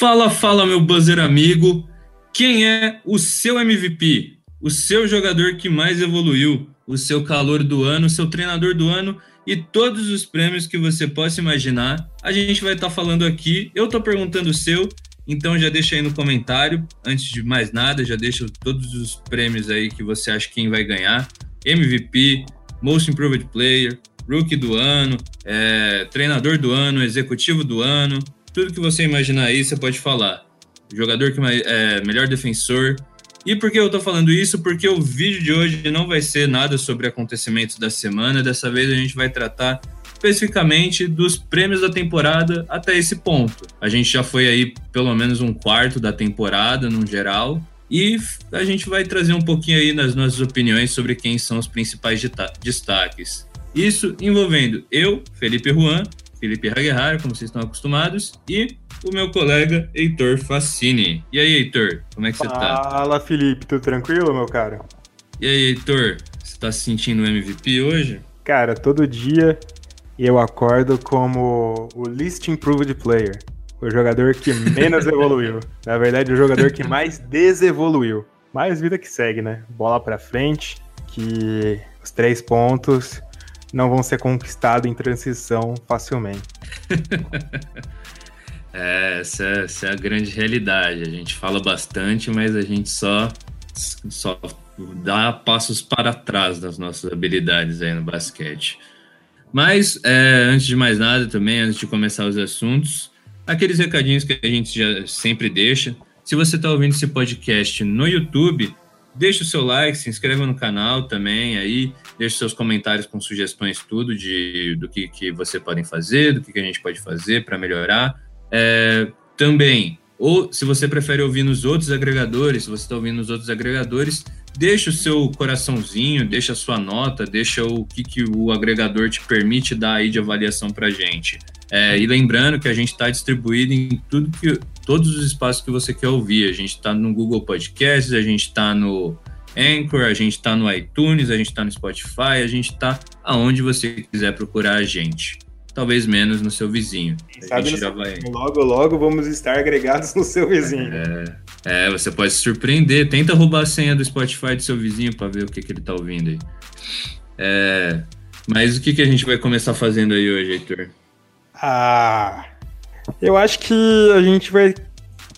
Fala, fala, meu buzzer amigo. Quem é o seu MVP? O seu jogador que mais evoluiu? O seu calor do ano, o seu treinador do ano e todos os prêmios que você possa imaginar. A gente vai estar tá falando aqui. Eu estou perguntando o seu, então já deixa aí no comentário. Antes de mais nada, já deixa todos os prêmios aí que você acha quem vai ganhar. MVP, Most Improved Player, Rookie do ano, é, Treinador do ano, Executivo do ano, tudo que você imaginar aí, você pode falar. Jogador que é melhor defensor. E por que eu tô falando isso? Porque o vídeo de hoje não vai ser nada sobre acontecimentos da semana. Dessa vez a gente vai tratar especificamente dos prêmios da temporada até esse ponto. A gente já foi aí pelo menos um quarto da temporada no geral. E a gente vai trazer um pouquinho aí nas nossas opiniões sobre quem são os principais destaques. Isso envolvendo eu, Felipe Juan, Felipe Haguerrar, como vocês estão acostumados, e o meu colega Heitor Facini. E aí, Heitor, como é que você tá? Fala, Felipe, tudo tranquilo, meu cara? E aí, Heitor, você tá se sentindo MVP hoje? Cara, todo dia eu acordo como o least improved player. O jogador que menos evoluiu. Na verdade, o jogador que mais desevoluiu. Mais vida que segue, né? Bola pra frente, que os três pontos não vão ser conquistados em transição facilmente. é, essa, essa, é a grande realidade. A gente fala bastante, mas a gente só, só dá passos para trás das nossas habilidades aí no basquete. Mas, é, antes de mais nada, também, antes de começar os assuntos, aqueles recadinhos que a gente já sempre deixa. Se você está ouvindo esse podcast no YouTube, Deixe o seu like, se inscreva no canal também aí, deixe seus comentários com sugestões tudo de do que, que você podem fazer, do que, que a gente pode fazer para melhorar. É, também, ou se você prefere ouvir nos outros agregadores, se você está ouvindo nos outros agregadores, deixa o seu coraçãozinho, deixa a sua nota, deixa o que, que o agregador te permite dar aí de avaliação para gente. É, e lembrando que a gente está distribuído em tudo que, todos os espaços que você quer ouvir. A gente está no Google Podcasts, a gente está no Anchor, a gente está no iTunes, a gente está no Spotify, a gente está aonde você quiser procurar a gente. Talvez menos no seu vizinho. A gente já vai... Logo, logo vamos estar agregados no seu vizinho. É, é, você pode se surpreender. Tenta roubar a senha do Spotify do seu vizinho para ver o que, que ele está ouvindo aí. É, mas o que, que a gente vai começar fazendo aí hoje, Heitor? Ah, eu acho que a gente vai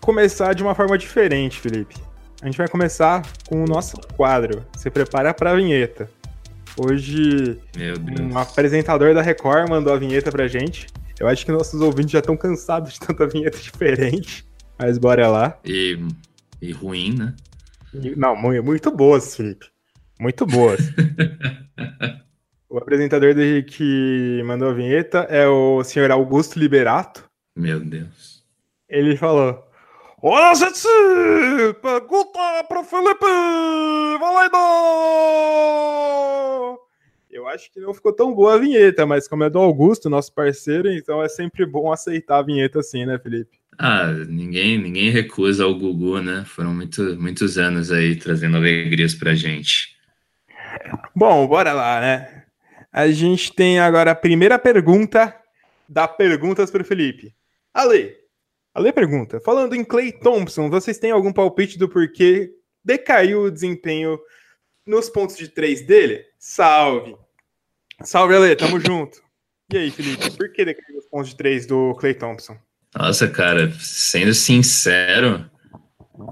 começar de uma forma diferente, Felipe. A gente vai começar com o nosso quadro. Se prepara para a vinheta. Hoje, um apresentador da Record mandou a vinheta pra gente. Eu acho que nossos ouvintes já estão cansados de tanta vinheta diferente. Mas bora lá. E, e ruim, né? Não, muito boas, Felipe. Muito boas. O apresentador que mandou a vinheta é o senhor Augusto Liberato. Meu Deus. Ele falou: Olha, gente! Pergunta pro Felipe! Valendo! Eu acho que não ficou tão boa a vinheta, mas como é do Augusto, nosso parceiro, então é sempre bom aceitar a vinheta assim, né, Felipe? Ah, ninguém, ninguém recusa o Gugu, né? Foram muito, muitos anos aí trazendo alegrias pra gente. Bom, bora lá, né? A gente tem agora a primeira pergunta da Perguntas para o Felipe. Ale, Ale pergunta: falando em Clay Thompson, vocês têm algum palpite do porquê decaiu o desempenho nos pontos de três dele? Salve! Salve, Ale, tamo junto. E aí, Felipe, por que decaiu os pontos de três do Clay Thompson? Nossa, cara, sendo sincero,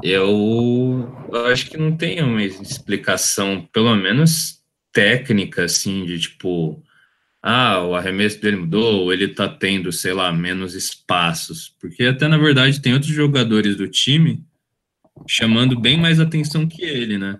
eu, eu acho que não tem uma explicação, pelo menos técnica, assim, de tipo, ah, o arremesso dele mudou, ou ele tá tendo, sei lá, menos espaços. Porque até na verdade tem outros jogadores do time chamando bem mais atenção que ele, né?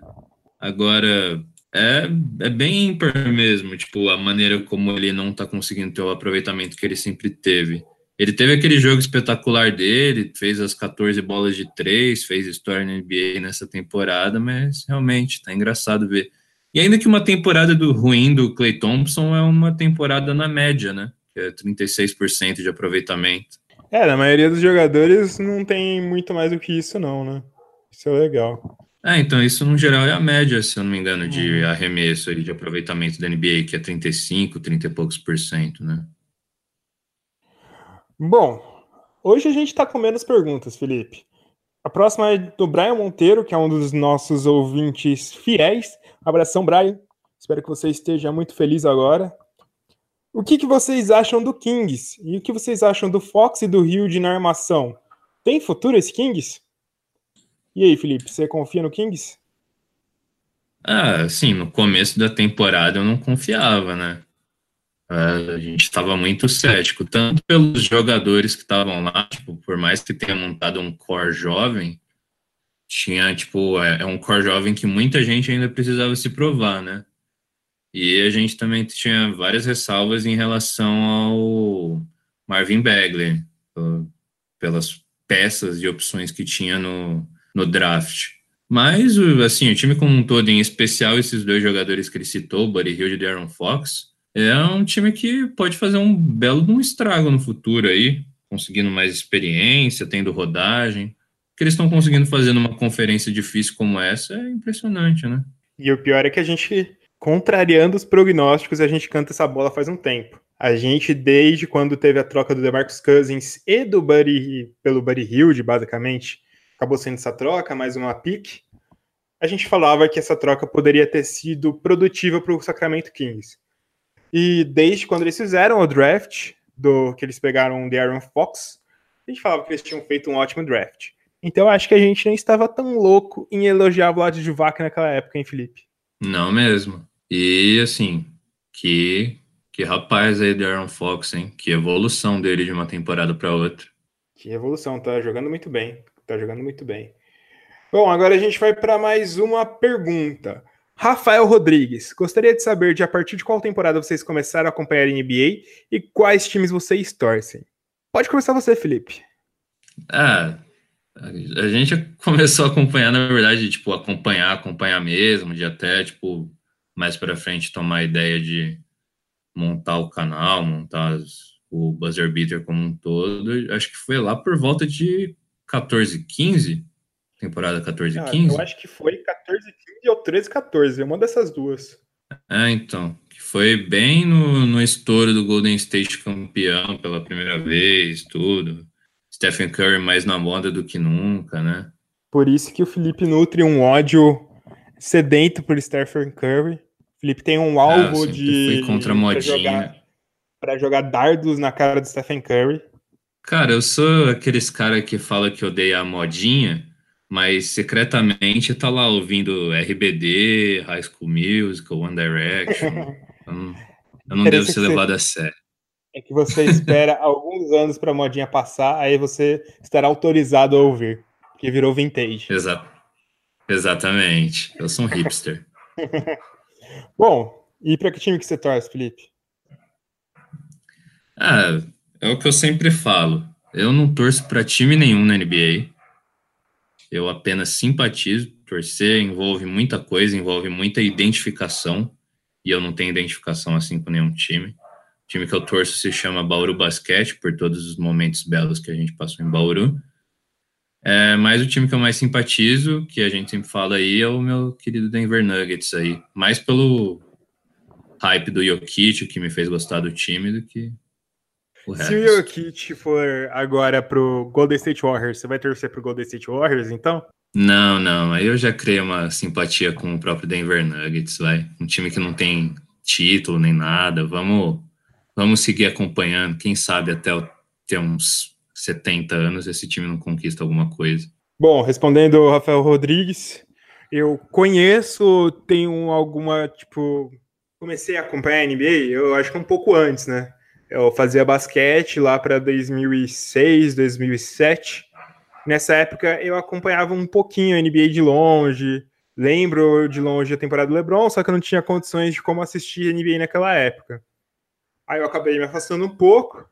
Agora, é, é bem ímpar mesmo, tipo, a maneira como ele não tá conseguindo ter o aproveitamento que ele sempre teve. Ele teve aquele jogo espetacular dele, fez as 14 bolas de três, fez história na NBA nessa temporada, mas realmente tá engraçado ver e ainda que uma temporada do ruim do Clay Thompson é uma temporada na média, né? Que é 36% de aproveitamento. É, na maioria dos jogadores não tem muito mais do que isso, não, né? Isso é legal. É, então isso no geral é a média, se eu não me engano, de uhum. arremesso aí, de aproveitamento da NBA, que é 35, 30 e poucos por cento, né? Bom, hoje a gente tá com menos perguntas, Felipe. A próxima é do Brian Monteiro, que é um dos nossos ouvintes fiéis. Abração, Brian. Espero que você esteja muito feliz agora. O que, que vocês acham do Kings? E o que vocês acham do Fox e do Hilde na armação? Tem futuro esse Kings? E aí, Felipe, você confia no Kings? Ah, sim, no começo da temporada eu não confiava, né? A gente estava muito cético, tanto pelos jogadores que estavam lá, tipo, por mais que tenha montado um core jovem, tinha, tipo, é, é, um core jovem que muita gente ainda precisava se provar, né? E a gente também tinha várias ressalvas em relação ao Marvin Bagley, pelas peças e opções que tinha no, no draft. Mas, assim, o time como um todo, em especial esses dois jogadores que ele citou, Buddy Hill e Darren Fox, é um time que pode fazer um belo um estrago no futuro aí, conseguindo mais experiência, tendo rodagem. Que eles estão conseguindo fazer numa conferência difícil como essa é impressionante, né? E o pior é que a gente, contrariando os prognósticos, a gente canta essa bola faz um tempo. A gente, desde quando teve a troca do DeMarcus Cousins e do Buddy, pelo Buddy Hilde, basicamente, acabou sendo essa troca, mais uma pick, a gente falava que essa troca poderia ter sido produtiva para o Sacramento Kings. E desde quando eles fizeram o draft, do que eles pegaram o Aaron Fox, a gente falava que eles tinham feito um ótimo draft. Então acho que a gente nem estava tão louco em elogiar o Vlad Juvac naquela época, hein, Felipe? Não mesmo. E assim, que que rapaz aí do Aaron Fox, hein? Que evolução dele de uma temporada para outra. Que evolução, tá jogando muito bem. Tá jogando muito bem. Bom, agora a gente vai para mais uma pergunta. Rafael Rodrigues, gostaria de saber de a partir de qual temporada vocês começaram a acompanhar a NBA e quais times vocês torcem. Pode começar você, Felipe. Ah, a gente começou a acompanhar, na verdade, tipo, acompanhar, acompanhar mesmo, de até, tipo, mais para frente tomar a ideia de montar o canal, montar o Buzzer Beater como um todo. Acho que foi lá por volta de 14, 15, temporada 14, ah, 15. Eu acho que foi 14, 15 ou 13, 14, uma dessas duas. É, então, que foi bem no, no estouro do Golden State campeão pela primeira vez, tudo. Stephen Curry mais na moda do que nunca, né? Por isso que o Felipe nutre um ódio sedento por Stephen Curry. O Felipe tem um ah, alvo ah, de. Fui contra a modinha. Jogar, pra jogar dardos na cara do Stephen Curry. Cara, eu sou aqueles cara que fala que odeia a modinha, mas secretamente tá lá ouvindo RBD, High School Musical, One Direction. eu não, eu não devo ser levado você, a sério. É que você espera alguns anos pra modinha passar, aí você estará autorizado a ouvir, que virou vintage. Exato. Exatamente. Eu sou um hipster. Bom, e para que time que você torce, Felipe? Ah, é o que eu sempre falo. Eu não torço para time nenhum na NBA. Eu apenas simpatizo. Torcer envolve muita coisa, envolve muita identificação. E eu não tenho identificação assim com nenhum time. O time que eu torço se chama Bauru Basquete, por todos os momentos belos que a gente passou em Bauru. É, mas o time que eu mais simpatizo, que a gente sempre fala aí, é o meu querido Denver Nuggets aí. Mais pelo hype do Jokic, que me fez gostar do time, do que o Se o Jokic for agora pro Golden State Warriors, você vai torcer pro Golden State Warriors, então? Não, não. Aí eu já criei uma simpatia com o próprio Denver Nuggets, vai. Um time que não tem título nem nada. Vamos, vamos seguir acompanhando. Quem sabe até ter uns 70 anos esse time não conquista alguma coisa. Bom, respondendo o Rafael Rodrigues, eu conheço, tenho alguma, tipo, comecei a acompanhar a NBA, eu acho que um pouco antes, né? Eu fazia basquete lá para 2006, 2007. Nessa época eu acompanhava um pouquinho a NBA de longe. Lembro de longe a temporada do LeBron, só que eu não tinha condições de como assistir a NBA naquela época. Aí eu acabei me afastando um pouco,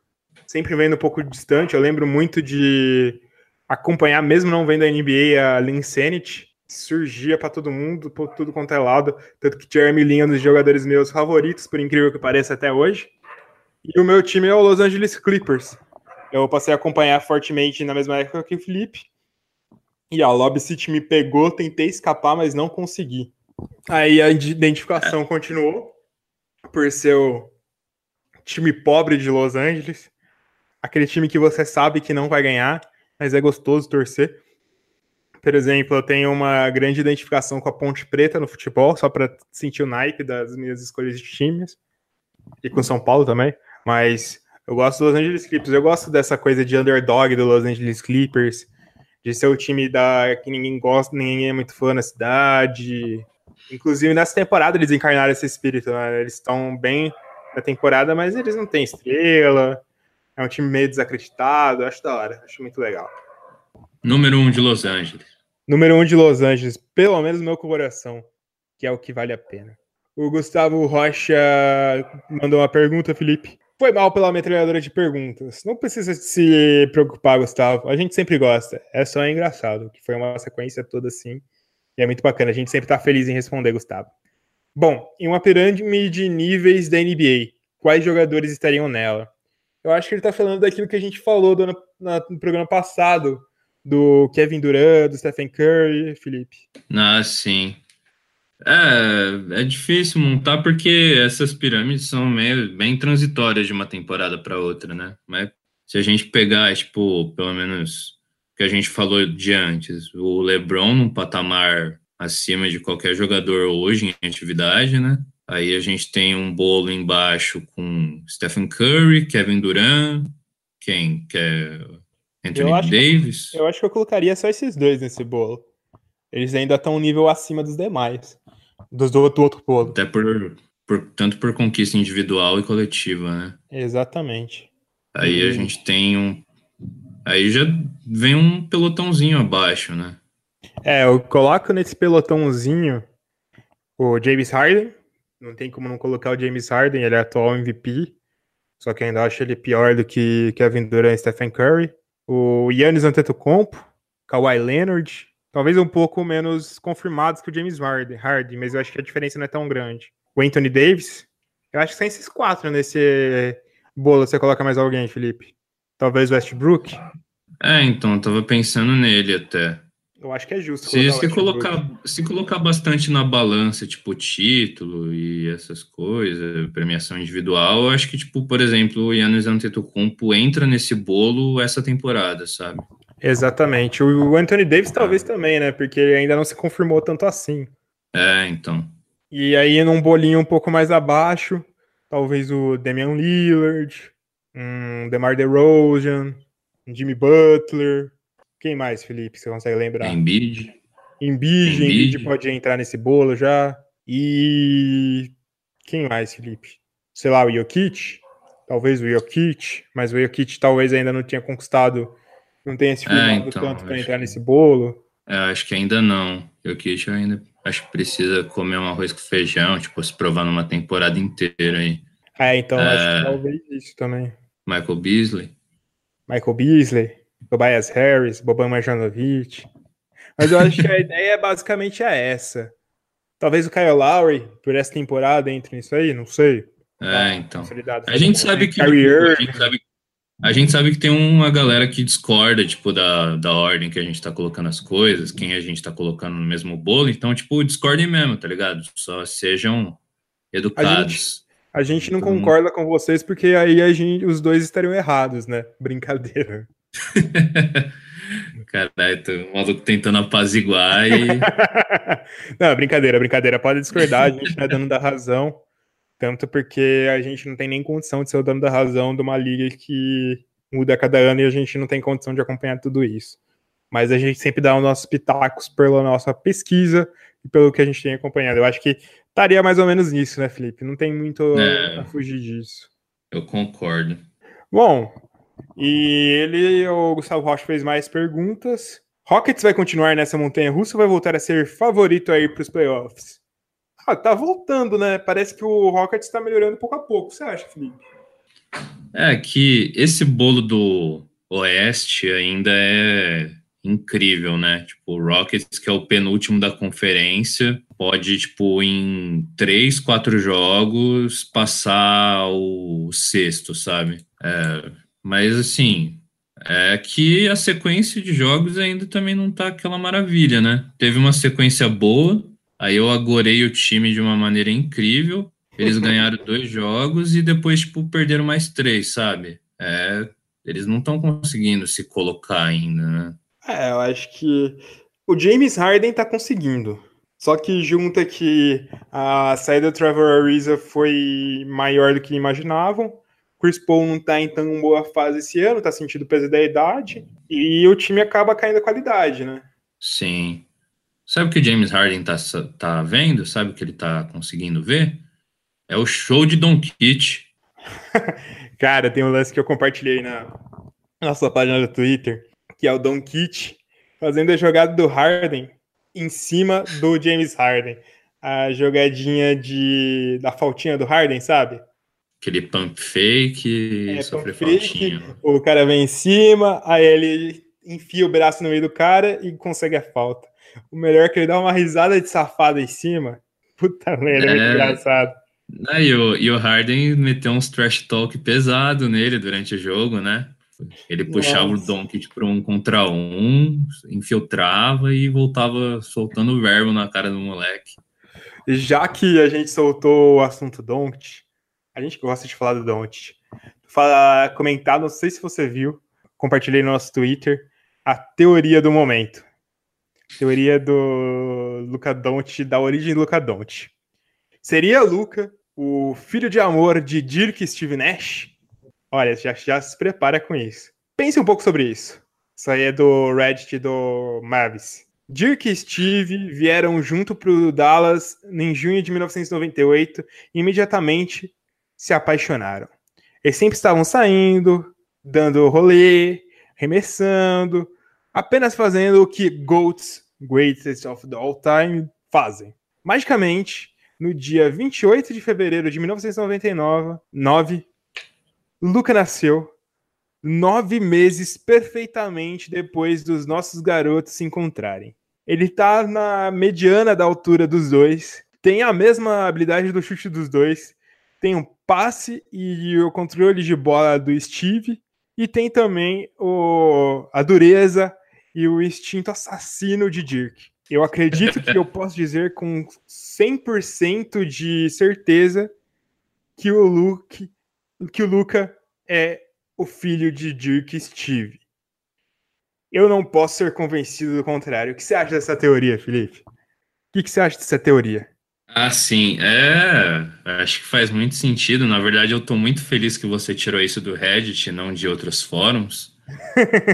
sempre vendo um pouco distante. Eu lembro muito de acompanhar, mesmo não vendo a NBA, a Linsanity. Surgia para todo mundo, por tudo quanto é lado. Tanto que Jeremy Lin é um dos jogadores meus favoritos, por incrível que pareça, até hoje. E o meu time é o Los Angeles Clippers. Eu passei a acompanhar fortemente na mesma época que o Felipe. E a Lob City me pegou, tentei escapar, mas não consegui. Aí a identificação continuou por ser o time pobre de Los Angeles. aquele time que você sabe que não vai ganhar, mas é gostoso torcer. Por exemplo, eu tenho uma grande identificação com a Ponte Preta no futebol, só para sentir o naipe das minhas escolhas de times. E com São Paulo também. Mas eu gosto do Los Angeles Clippers. Eu gosto dessa coisa de underdog do Los Angeles Clippers, de ser o time da que ninguém gosta, ninguém é muito fã na cidade. Inclusive, nessa temporada eles encarnaram esse espírito, né? Eles estão bem na temporada, mas eles não têm estrela. É um time meio desacreditado. Acho da hora, acho muito legal. Número um de Los Angeles. Número um de Los Angeles, pelo menos no meu coração, que é o que vale a pena. O Gustavo Rocha mandou uma pergunta, Felipe. Foi mal pela metralhadora de perguntas. Não precisa se preocupar, Gustavo. A gente sempre gosta. É só engraçado, que foi uma sequência toda assim. E é muito bacana. A gente sempre tá feliz em responder, Gustavo. Bom, em uma pirâmide de níveis da NBA, quais jogadores estariam nela? Eu acho que ele tá falando daquilo que a gente falou no, no programa passado, do Kevin Durant, do Stephen Curry, Felipe. Ah, sim. É, é difícil montar porque essas pirâmides são meio bem transitórias de uma temporada para outra, né? Mas se a gente pegar, tipo, pelo menos que a gente falou de antes, o LeBron num patamar acima de qualquer jogador hoje em atividade, né? Aí a gente tem um bolo embaixo com Stephen Curry, Kevin Durant, quem? Que é Anthony eu Davis? Que, eu acho que eu colocaria só esses dois nesse bolo. Eles ainda estão um nível acima dos demais. Dos do, do outro bolo. Até por, por, tanto por conquista individual e coletiva, né? Exatamente. Aí a gente tem um. Aí já vem um pelotãozinho abaixo, né? É, eu coloco nesse pelotãozinho o James Harden. Não tem como não colocar o James Harden, ele é atual MVP. Só que ainda acho ele pior do que Kevin Durant e Stephen Curry o Yannis Antetokounmpo, Kawhi Leonard, talvez um pouco menos confirmados que o James Harden, mas eu acho que a diferença não é tão grande. O Anthony Davis, eu acho que são esses quatro nesse bolo. Você coloca mais alguém, Felipe? Talvez Westbrook? É, então, eu tava pensando nele até. Eu acho que é justo. Se, se colocar, se colocar bastante na balança, tipo, título e essas coisas, premiação individual, eu acho que, tipo, por exemplo, o Yannis Antetokounmpo entra nesse bolo essa temporada, sabe? Exatamente. O Anthony Davis talvez também, né? Porque ele ainda não se confirmou tanto assim. É, então. E aí, num bolinho um pouco mais abaixo, talvez o Damian Lillard, um DeMar DeRozan, um Jimmy Butler, quem mais, Felipe, você consegue lembrar? Embiid. Embiid, Embiid pode entrar nesse bolo já. E quem mais, Felipe? Sei lá, o Jokic? Talvez o Jokic, mas o Jokic talvez ainda não tinha conquistado, não tenha se firmado é, então, tanto para entrar nesse bolo. É, acho que ainda não. Jokic ainda acho que precisa comer um arroz com feijão, tipo, se provar numa temporada inteira aí. É, então é... acho que talvez isso também. Michael Beasley. Michael Beasley. Tobias Harris, Boban Marjanovic. Mas eu acho que a ideia basicamente é essa. Talvez o Kyle Lowry, por essa temporada, entre nisso aí, não sei. É, tá então. A gente sabe que. Tipo, a, gente sabe, a gente sabe que tem uma galera que discorda, tipo, da, da ordem que a gente tá colocando as coisas, quem a gente tá colocando no mesmo bolo. Então, tipo, discordem mesmo, tá ligado? Só sejam educados. A gente, a gente não concorda com vocês porque aí a gente, os dois estariam errados, né? Brincadeira. Caralho, o maluco tentando apaziguar e. não, brincadeira, brincadeira. Pode discordar, a gente não é dono da razão. Tanto porque a gente não tem nem condição de ser o dono da razão de uma liga que muda a cada ano e a gente não tem condição de acompanhar tudo isso. Mas a gente sempre dá os nossos pitacos pela nossa pesquisa e pelo que a gente tem acompanhado. Eu acho que estaria mais ou menos nisso, né, Felipe? Não tem muito é, a fugir disso. Eu concordo. Bom, e ele, o Gustavo Rocha, fez mais perguntas. Rockets vai continuar nessa montanha russa ou vai voltar a ser favorito aí para os playoffs? Ah, tá voltando, né? Parece que o Rockets está melhorando pouco a pouco. Você acha, Felipe? É que esse bolo do Oeste ainda é incrível, né? Tipo, o Rockets, que é o penúltimo da conferência, pode, tipo, em três, quatro jogos, passar o sexto, sabe? É, mas assim, é que a sequência de jogos ainda também não tá aquela maravilha, né? Teve uma sequência boa, aí eu agorei o time de uma maneira incrível. Eles ganharam dois jogos e depois, tipo, perderam mais três, sabe? É, eles não estão conseguindo se colocar ainda, né? É, eu acho que o James Harden tá conseguindo. Só que junta que a saída do Trevor Ariza foi maior do que imaginavam. Chris Paul não tá em tão boa fase esse ano, tá sentindo o peso da idade. E o time acaba caindo a qualidade, né? Sim. Sabe o que o James Harden tá, tá vendo? Sabe o que ele tá conseguindo ver? É o show de Don Kit. Cara, tem um lance que eu compartilhei na nossa página do Twitter, que é o Don Kit fazendo a jogada do Harden em cima do James Harden. A jogadinha de da faltinha do Harden, sabe? Aquele pump fake é, sofre faltinha. O cara vem em cima, aí ele enfia o braço no meio do cara e consegue a falta. O melhor é que ele dá uma risada de safado em cima. Puta merda, é, é engraçado. Ah, e, o, e o Harden meteu uns trash talk pesado nele durante o jogo, né? Ele puxava Nossa. o Doncic para um contra um, infiltrava e voltava soltando o verbo na cara do moleque. Já que a gente soltou o assunto Doncic, a gente gosta de falar do Doncic. Fala, comentar, não sei se você viu, compartilhei no nosso Twitter, a teoria do momento. Teoria do Luca Doncic, da origem do Luca Doncic. Seria Luca o filho de amor de Dirk Steve Nash? Olha, já, já se prepara com isso. Pense um pouco sobre isso. Isso aí é do Reddit do Mavis. Dirk e Steve vieram junto para o Dallas em junho de 1998 e imediatamente se apaixonaram. Eles sempre estavam saindo, dando rolê, remessando, apenas fazendo o que GOATs, Greatest of All Time, fazem. Magicamente, no dia 28 de fevereiro de 1999, Luca nasceu nove meses perfeitamente depois dos nossos garotos se encontrarem. Ele tá na mediana da altura dos dois, tem a mesma habilidade do chute dos dois, tem um passe e o controle de bola do Steve, e tem também o, a dureza e o instinto assassino de Dirk. Eu acredito que eu posso dizer com 100% de certeza que o Luke, que o Luca é o filho de Dirk Steve. Eu não posso ser convencido do contrário. O que você acha dessa teoria, Felipe? O que, você acha dessa teoria? Ah, sim. É, acho que faz muito sentido. Na verdade, eu estou muito feliz que você tirou isso do Reddit, não de outros fóruns.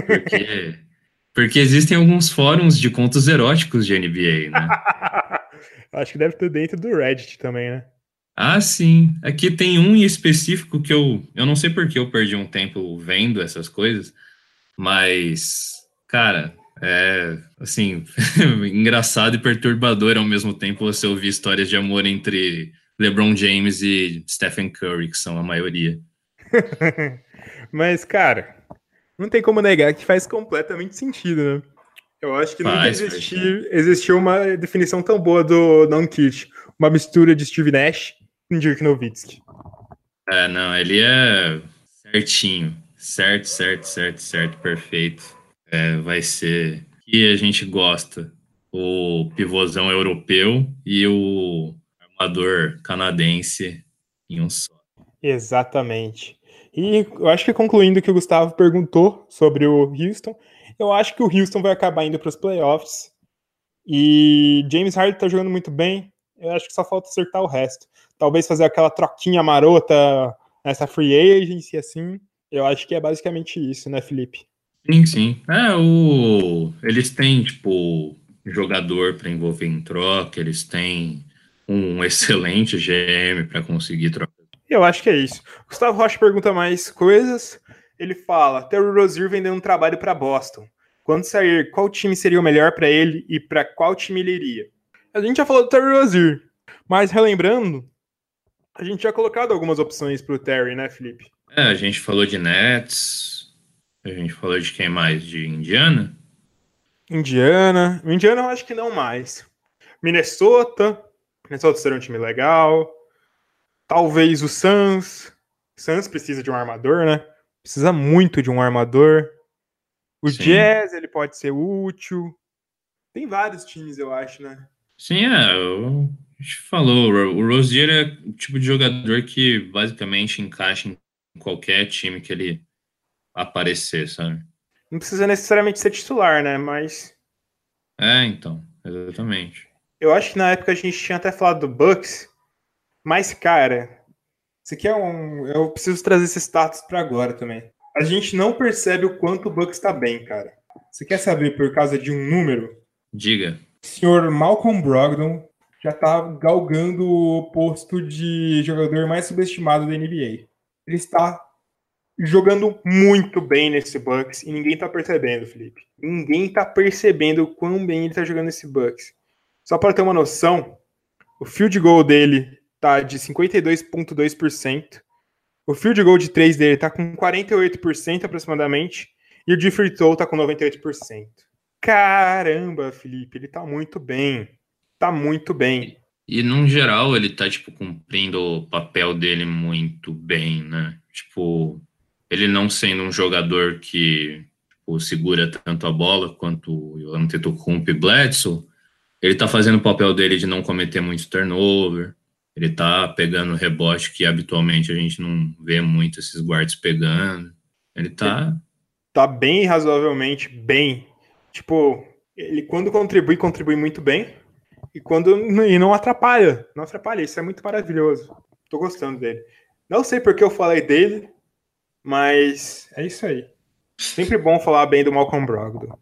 Porque, porque existem alguns fóruns de contos eróticos de NBA, né? acho que deve ter dentro do Reddit também, né? Ah, sim. Aqui tem um em específico que eu. Eu não sei porque eu perdi um tempo vendo essas coisas, mas, cara, é, assim, engraçado e perturbador ao mesmo tempo você ouvir histórias de amor entre LeBron James e Stephen Curry, que são a maioria. Mas, cara, não tem como negar que faz completamente sentido, né? Eu acho que faz, nunca existiu, existiu uma definição tão boa do Don Kit. Uma mistura de Steve Nash e Dirk Nowitzki. É, não, ele é certinho. Certo, certo, certo, certo, perfeito é, vai ser que a gente gosta, o pivôzão europeu e o armador canadense em um só. Exatamente. E eu acho que concluindo o que o Gustavo perguntou sobre o Houston, eu acho que o Houston vai acabar indo para os playoffs. E James Harden está jogando muito bem. Eu acho que só falta acertar o resto. Talvez fazer aquela troquinha marota nessa free agency, assim. Eu acho que é basicamente isso, né, Felipe? Sim, sim. É, o... eles têm, tipo, jogador para envolver em troca, eles têm um excelente GM para conseguir trocar. Eu acho que é isso. Gustavo Rocha pergunta mais coisas. Ele fala: Terry Rozier vendendo um trabalho para Boston. Quando sair, qual time seria o melhor para ele e para qual time ele iria? A gente já falou do Terry Rozier, mas relembrando, a gente já colocado algumas opções para o Terry, né, Felipe? É, a gente falou de Nets, a gente falou de quem mais? De Indiana? Indiana. Indiana eu acho que não mais. Minnesota. Minnesota seria um time legal. Talvez o Suns. Suns precisa de um armador, né? Precisa muito de um armador. O Sim. Jazz, ele pode ser útil. Tem vários times, eu acho, né? Sim, é. O, a gente falou. O Rozier é o tipo de jogador que basicamente encaixa em qualquer time que ele aparecer, sabe? Não precisa necessariamente ser titular, né? Mas. É, então, exatamente. Eu acho que na época a gente tinha até falado do Bucks, mas, cara, isso aqui é um. Eu preciso trazer esse status para agora também. A gente não percebe o quanto o Bucks está bem, cara. Você quer saber por causa de um número? Diga. O senhor Malcolm Brogdon já tá galgando o posto de jogador mais subestimado da NBA. Ele está jogando muito bem nesse Bucks e ninguém tá percebendo, Felipe. Ninguém tá percebendo quão bem ele tá jogando nesse Bucks. Só para ter uma noção, o field goal dele tá de 52.2%. O field goal de 3 dele tá com 48% aproximadamente e o de free throw tá com 98%. Caramba, Felipe, ele tá muito bem. Tá muito bem. E, no geral, ele tá, tipo, cumprindo o papel dele muito bem, né? Tipo, ele não sendo um jogador que tipo, segura tanto a bola quanto o Antetokounmpo e Bledsoe, ele tá fazendo o papel dele de não cometer muito turnover, ele tá pegando rebote que habitualmente a gente não vê muito esses guards pegando. Ele tá... Tá bem razoavelmente bem. Tipo, ele quando contribui, contribui muito bem. E quando e não atrapalha. Não atrapalha, isso é muito maravilhoso. Tô gostando dele. Não sei porque eu falei dele, mas é isso aí. Sempre bom falar bem do Malcolm Brogdon.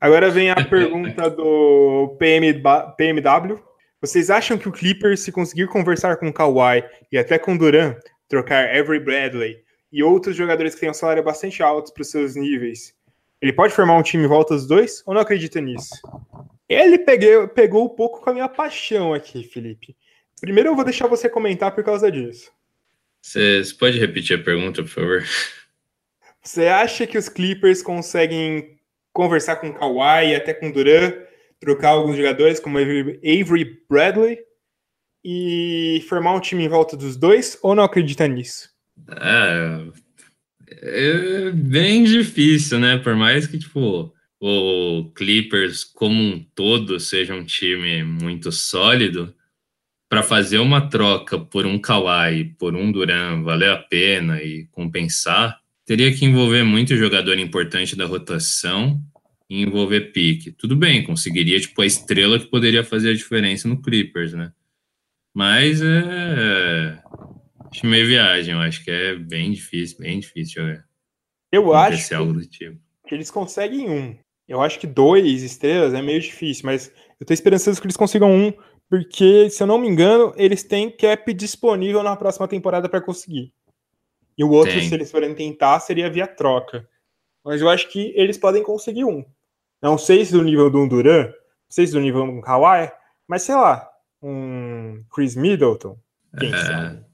Agora vem a pergunta do PM, PMW. Vocês acham que o Clippers, se conseguir conversar com o Kawhi e até com o Duran, trocar Avery Bradley e outros jogadores que têm um salário bastante alto para os seus níveis, ele pode formar um time em volta dos dois ou não acredita nisso? Ele peguei, pegou um pouco com a minha paixão aqui, Felipe. Primeiro eu vou deixar você comentar por causa disso. Você pode repetir a pergunta, por favor? Você acha que os Clippers conseguem conversar com Kawhi e até com o Duran, trocar alguns jogadores como Avery Bradley e formar um time em volta dos dois, ou não acredita nisso? É, é bem difícil, né? Por mais que, tipo, o Clippers como um todo seja um time muito sólido, para fazer uma troca por um Kawhi, por um Duran, valer a pena e compensar, teria que envolver muito jogador importante da rotação e envolver pique. Tudo bem, conseguiria tipo a estrela que poderia fazer a diferença no Clippers, né? Mas é acho meio viagem, eu acho que é bem difícil, bem difícil jogar. Eu acho tipo. que eles conseguem um. Eu acho que dois estrelas é meio difícil, mas eu tô esperançoso que eles consigam um porque, se eu não me engano, eles têm cap disponível na próxima temporada para conseguir. E o outro, Tem. se eles forem tentar, seria via troca. Mas eu acho que eles podem conseguir um. Não sei se do nível do Duran, não sei se do nível do Kawhi, mas sei lá, um Chris Middleton, quem é... sabe?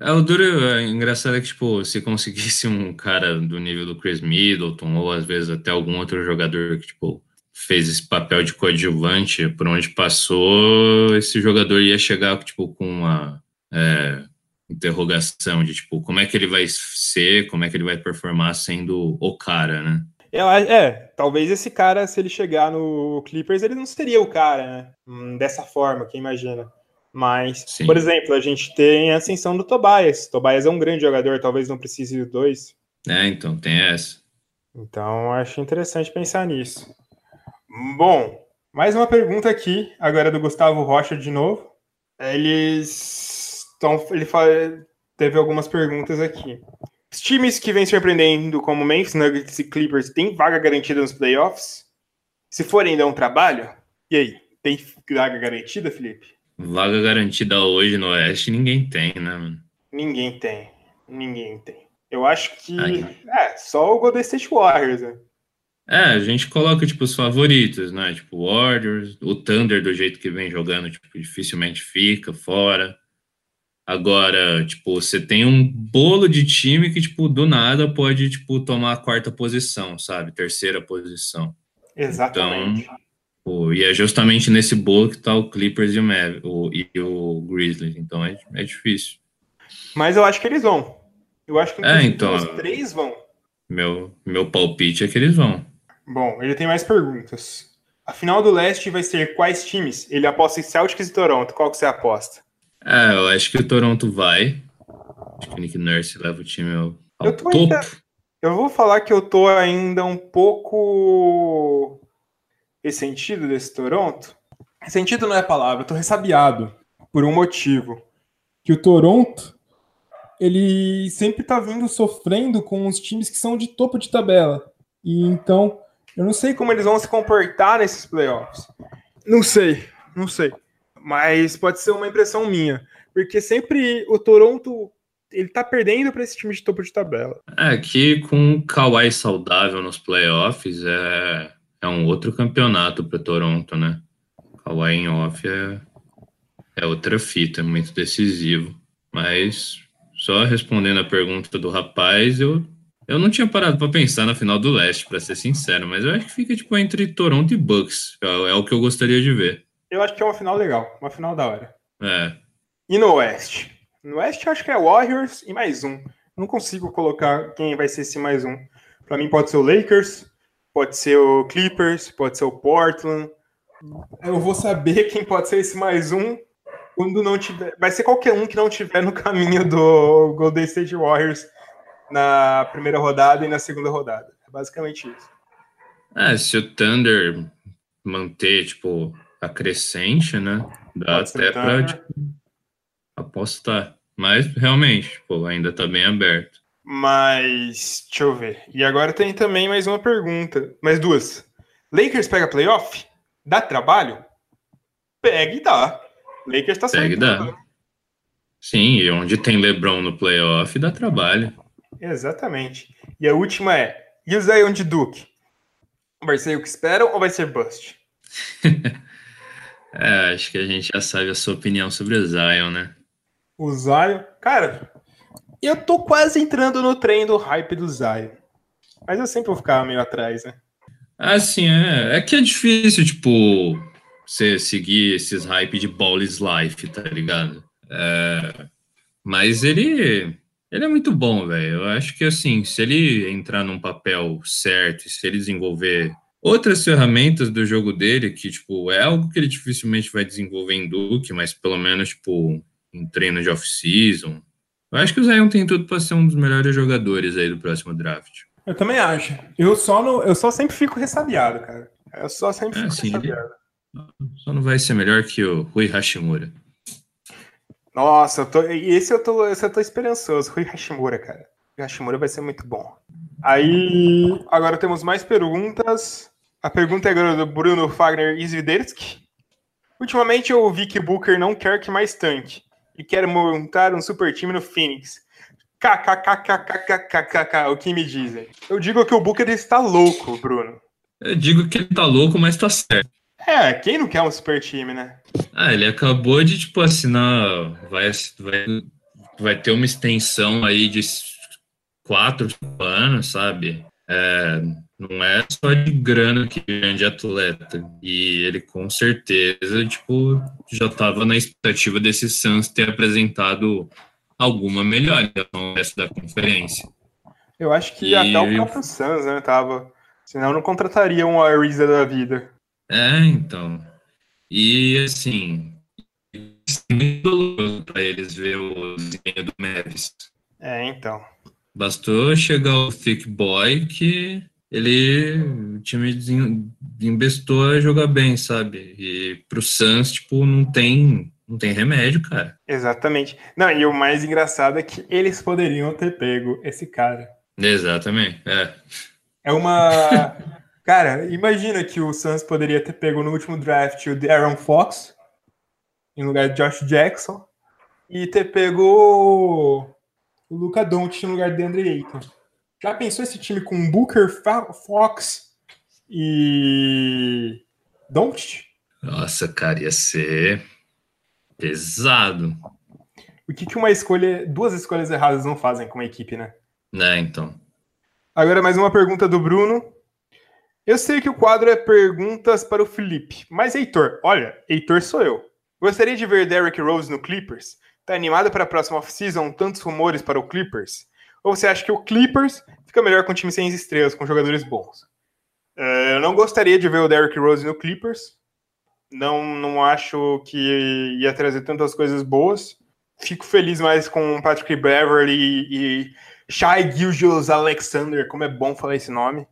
É, o Duran, é engraçado é que, tipo, se conseguisse um cara do nível do Chris Middleton, ou às vezes até algum outro jogador que, tipo, fez esse papel de coadjuvante, por onde passou, esse jogador ia chegar tipo com uma é, interrogação de tipo como é que ele vai ser, como é que ele vai performar sendo o cara, né? É, é, talvez esse cara, se ele chegar no Clippers, ele não seria o cara, né? Hum, dessa forma, quem imagina. Mas, Sim. por exemplo, a gente tem a ascensão do Tobias. Tobias é um grande jogador, talvez não precise de dois. É, então, tem essa. Então, acho interessante pensar nisso. Bom, mais uma pergunta aqui, agora do Gustavo Rocha de novo. Eles estão. Ele fala, teve algumas perguntas aqui. Os times que vêm surpreendendo, como Memphis, Nuggets e Clippers, têm vaga garantida nos playoffs? Se forem dar um trabalho? E aí, tem vaga garantida, Felipe? Vaga garantida hoje no Oeste ninguém tem, né, mano? Ninguém tem. Ninguém tem. Eu acho que. É, só o Golden State Warriors, né? É, a gente coloca, tipo, os favoritos, né? Tipo, Warriors, o Thunder, do jeito que vem jogando, tipo, dificilmente fica fora. Agora, tipo, você tem um bolo de time que, tipo, do nada pode, tipo, tomar a quarta posição, sabe? Terceira posição. Exatamente. Então, e é justamente nesse bolo que tá o Clippers e o, Mav, o, e o Grizzlies. Então é, é difícil. Mas eu acho que eles vão. Eu acho que é, então, os três vão. Meu, meu palpite é que eles vão. Bom, ele tem mais perguntas. A final do leste vai ser quais times? Ele aposta em Celtics e Toronto. Qual que você aposta? É, eu acho que o Toronto vai. Acho que o Nick Nurse leva o time ao, ao eu topo. Ainda, Eu vou falar que eu tô ainda um pouco ressentido desse Toronto. Ressentido não é a palavra, eu tô ressabiado por um motivo. Que o Toronto, ele sempre tá vindo sofrendo com os times que são de topo de tabela. E então, eu não sei como eles vão se comportar nesses playoffs. Não sei, não sei. Mas pode ser uma impressão minha. Porque sempre o Toronto ele tá perdendo para esse time de topo de tabela. É que com o Kawhi saudável nos playoffs é, é um outro campeonato para Toronto, né? Kawhi em off é, é outra fita, é muito decisivo. Mas só respondendo a pergunta do rapaz, eu, eu não tinha parado para pensar na final do leste, para ser sincero, mas eu acho que fica tipo entre Toronto e Bucks. É, é o que eu gostaria de ver. Eu acho que é uma final legal, uma final da hora. É. E no Oeste? No Oeste, acho que é Warriors e mais um. Não consigo colocar quem vai ser esse mais um. Para mim, pode ser o Lakers, pode ser o Clippers, pode ser o Portland. Eu vou saber quem pode ser esse mais um quando não tiver. Vai ser qualquer um que não tiver no caminho do Golden State Warriors na primeira rodada e na segunda rodada. É basicamente isso. É, se o Thunder manter, tipo, a crescente, né? Dá pode até pra tipo, apostar. Mas realmente, pô, ainda tá bem aberto. Mas, deixa eu ver. E agora tem também mais uma pergunta. Mais duas. Lakers pega playoff? Dá trabalho? Pega e dá. Lakers tá Pega e dá. Sim, e onde tem LeBron no playoff, dá trabalho. Exatamente. E a última é: e o Zion de Duke? Vai ser o que esperam ou vai ser bust? é, acho que a gente já sabe a sua opinião sobre o Zion, né? O Zion. Cara, eu tô quase entrando no trem do hype do Zion. Mas eu sempre vou ficar meio atrás, né? Ah, sim, é. É que é difícil, tipo, você seguir esses hype de Balls Life, tá ligado? É, mas ele, ele é muito bom, velho. Eu acho que, assim, se ele entrar num papel certo, se ele desenvolver outras ferramentas do jogo dele, que, tipo, é algo que ele dificilmente vai desenvolver em Duke, mas pelo menos, tipo, em treino de off-season. Eu acho que o Zion tem tudo para ser um dos melhores jogadores aí do próximo draft. Eu também acho. Eu só, não, eu só sempre fico ressabiado, cara. Eu só sempre é, fico assim, ressabiado. Ele... Só não vai ser melhor que o Rui Hashimura. Nossa, eu tô, esse, eu tô, esse eu tô esperançoso. Rui Hashimura, cara. Rui Hashimura vai ser muito bom. Aí, agora temos mais perguntas. A pergunta é agora do Bruno Fagner Izvidersky. Ultimamente eu ouvi que Booker não quer que mais tanque e quer montar um super time no Phoenix. KKKKKKKK, o que me dizem? Eu digo que o Booker está louco, Bruno. Eu digo que ele tá louco, mas tá certo. É, quem não quer um super time, né? Ah, ele acabou de, tipo, assinar. Vai, vai, vai ter uma extensão aí de quatro anos, sabe? É, não é só de grana que vende atleta. E ele com certeza, tipo, já estava na expectativa desse Suns ter apresentado alguma melhora no resto da conferência. Eu acho que e... até o próprio Suns, né, tava. Senão não contrataria um Ariza da vida. É, então. E assim, muito doloroso para eles ver o desenho do Mavis. É, então. Bastou chegar o Thick Boy que ele o time investou a jogar bem, sabe? E pro Suns, tipo, não tem não tem remédio, cara. Exatamente. Não, e o mais engraçado é que eles poderiam ter pego esse cara. Exatamente, é. É uma Cara, imagina que o Suns poderia ter pego no último draft o Aaron Fox em lugar de Josh Jackson e ter pego o Luca Doncic no lugar de Andre Ayton. Já pensou esse time com Booker, Fox e Doncic? Nossa, cara, ia ser pesado. O que, que uma escolha, duas escolhas erradas não fazem com uma equipe, né? Né, então. Agora mais uma pergunta do Bruno. Eu sei que o quadro é perguntas para o Felipe, mas Heitor, olha, Heitor sou eu. Gostaria de ver Derrick Rose no Clippers? Tá animado para a próxima off-season? Tantos rumores para o Clippers? Ou você acha que o Clippers fica melhor com um time sem estrelas, com jogadores bons? Uh, eu não gostaria de ver o Derrick Rose no Clippers. Não, não acho que ia trazer tantas coisas boas. Fico feliz mais com Patrick Beverly e, e Shai Gilgeous Alexander, como é bom falar esse nome.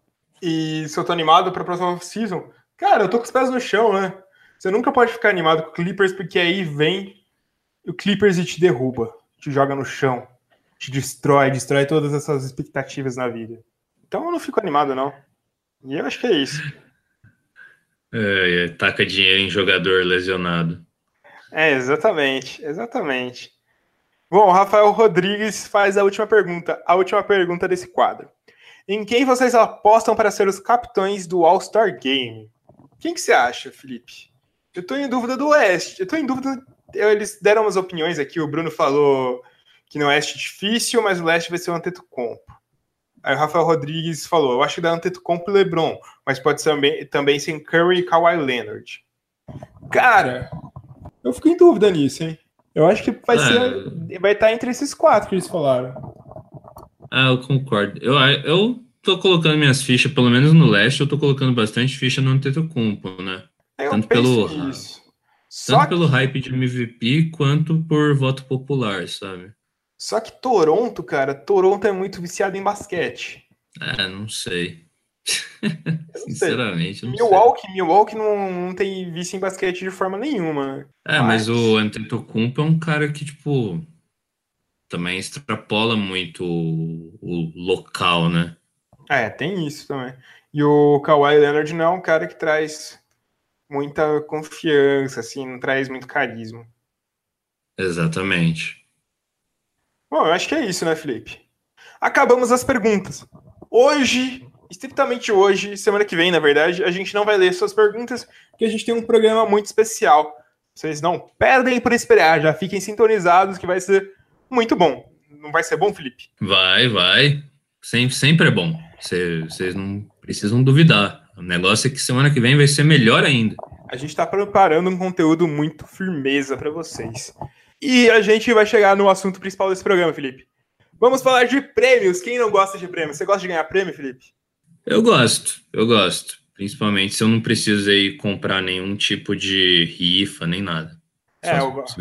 E se eu tô animado pra próxima season, cara, eu tô com os pés no chão, né? Você nunca pode ficar animado com o Clippers, porque aí vem o Clippers e te derruba, te joga no chão, te destrói, destrói todas essas expectativas na vida. Então eu não fico animado, não. E eu acho que é isso. É, é, taca dinheiro em jogador lesionado. É, exatamente, exatamente. Bom, Rafael Rodrigues faz a última pergunta, a última pergunta desse quadro. Em quem vocês apostam para ser os capitães do All-Star Game? Quem que você acha, Felipe? Eu estou em dúvida do Oeste. Eu tô em dúvida. Eles deram umas opiniões aqui. O Bruno falou que no Oeste é difícil, mas o Leste vai ser o Antetokounmpo. Aí o Rafael Rodrigues falou: Eu acho que dá Antetokounmpo e LeBron, mas pode ser também, também sem Curry e Kawhi Leonard. Cara, eu fico em dúvida nisso, hein? Eu acho que vai ah, ser. Vai estar entre esses quatro que eles falaram. Ah, eu concordo. Eu, eu tô colocando minhas fichas, pelo menos no leste, eu tô colocando bastante ficha no Antetokounmpo, né? Eu tanto pelo, nisso. Tanto que... pelo hype de MVP quanto por voto popular, sabe? Só que Toronto, cara, Toronto é muito viciado em basquete. É, não sei. Sinceramente, não Milwaukee, sei. Milwaukee não, não tem vício em basquete de forma nenhuma. É, mas, mas o Antetokounmpo é um cara que, tipo, também extrapola muito o, o, local, né? É, tem isso também. E o Kawhi Leonard não é um cara que traz muita confiança, assim, não traz muito carisma. Exatamente. Bom, eu acho que é isso, né, Felipe? Acabamos as perguntas. Hoje, estritamente hoje, semana que vem, na verdade, a gente não vai ler suas perguntas, porque a gente tem um programa muito especial. Vocês não perdem por esperar, já fiquem sintonizados que vai ser muito bom. Não vai ser bom, Felipe? Vai, vai. Sempre, sempre é bom. Vocês não precisam duvidar. O negócio é que semana que vem vai ser melhor ainda. A gente está preparando um conteúdo muito firmeza para vocês. E a gente vai chegar no assunto principal desse programa, Felipe. Vamos falar de prêmios. Quem não gosta de prêmios? Você gosta de ganhar prêmio, Felipe? Eu gosto, eu gosto. Principalmente se eu não preciso aí comprar nenhum tipo de rifa, nem nada. É, eu, gosto.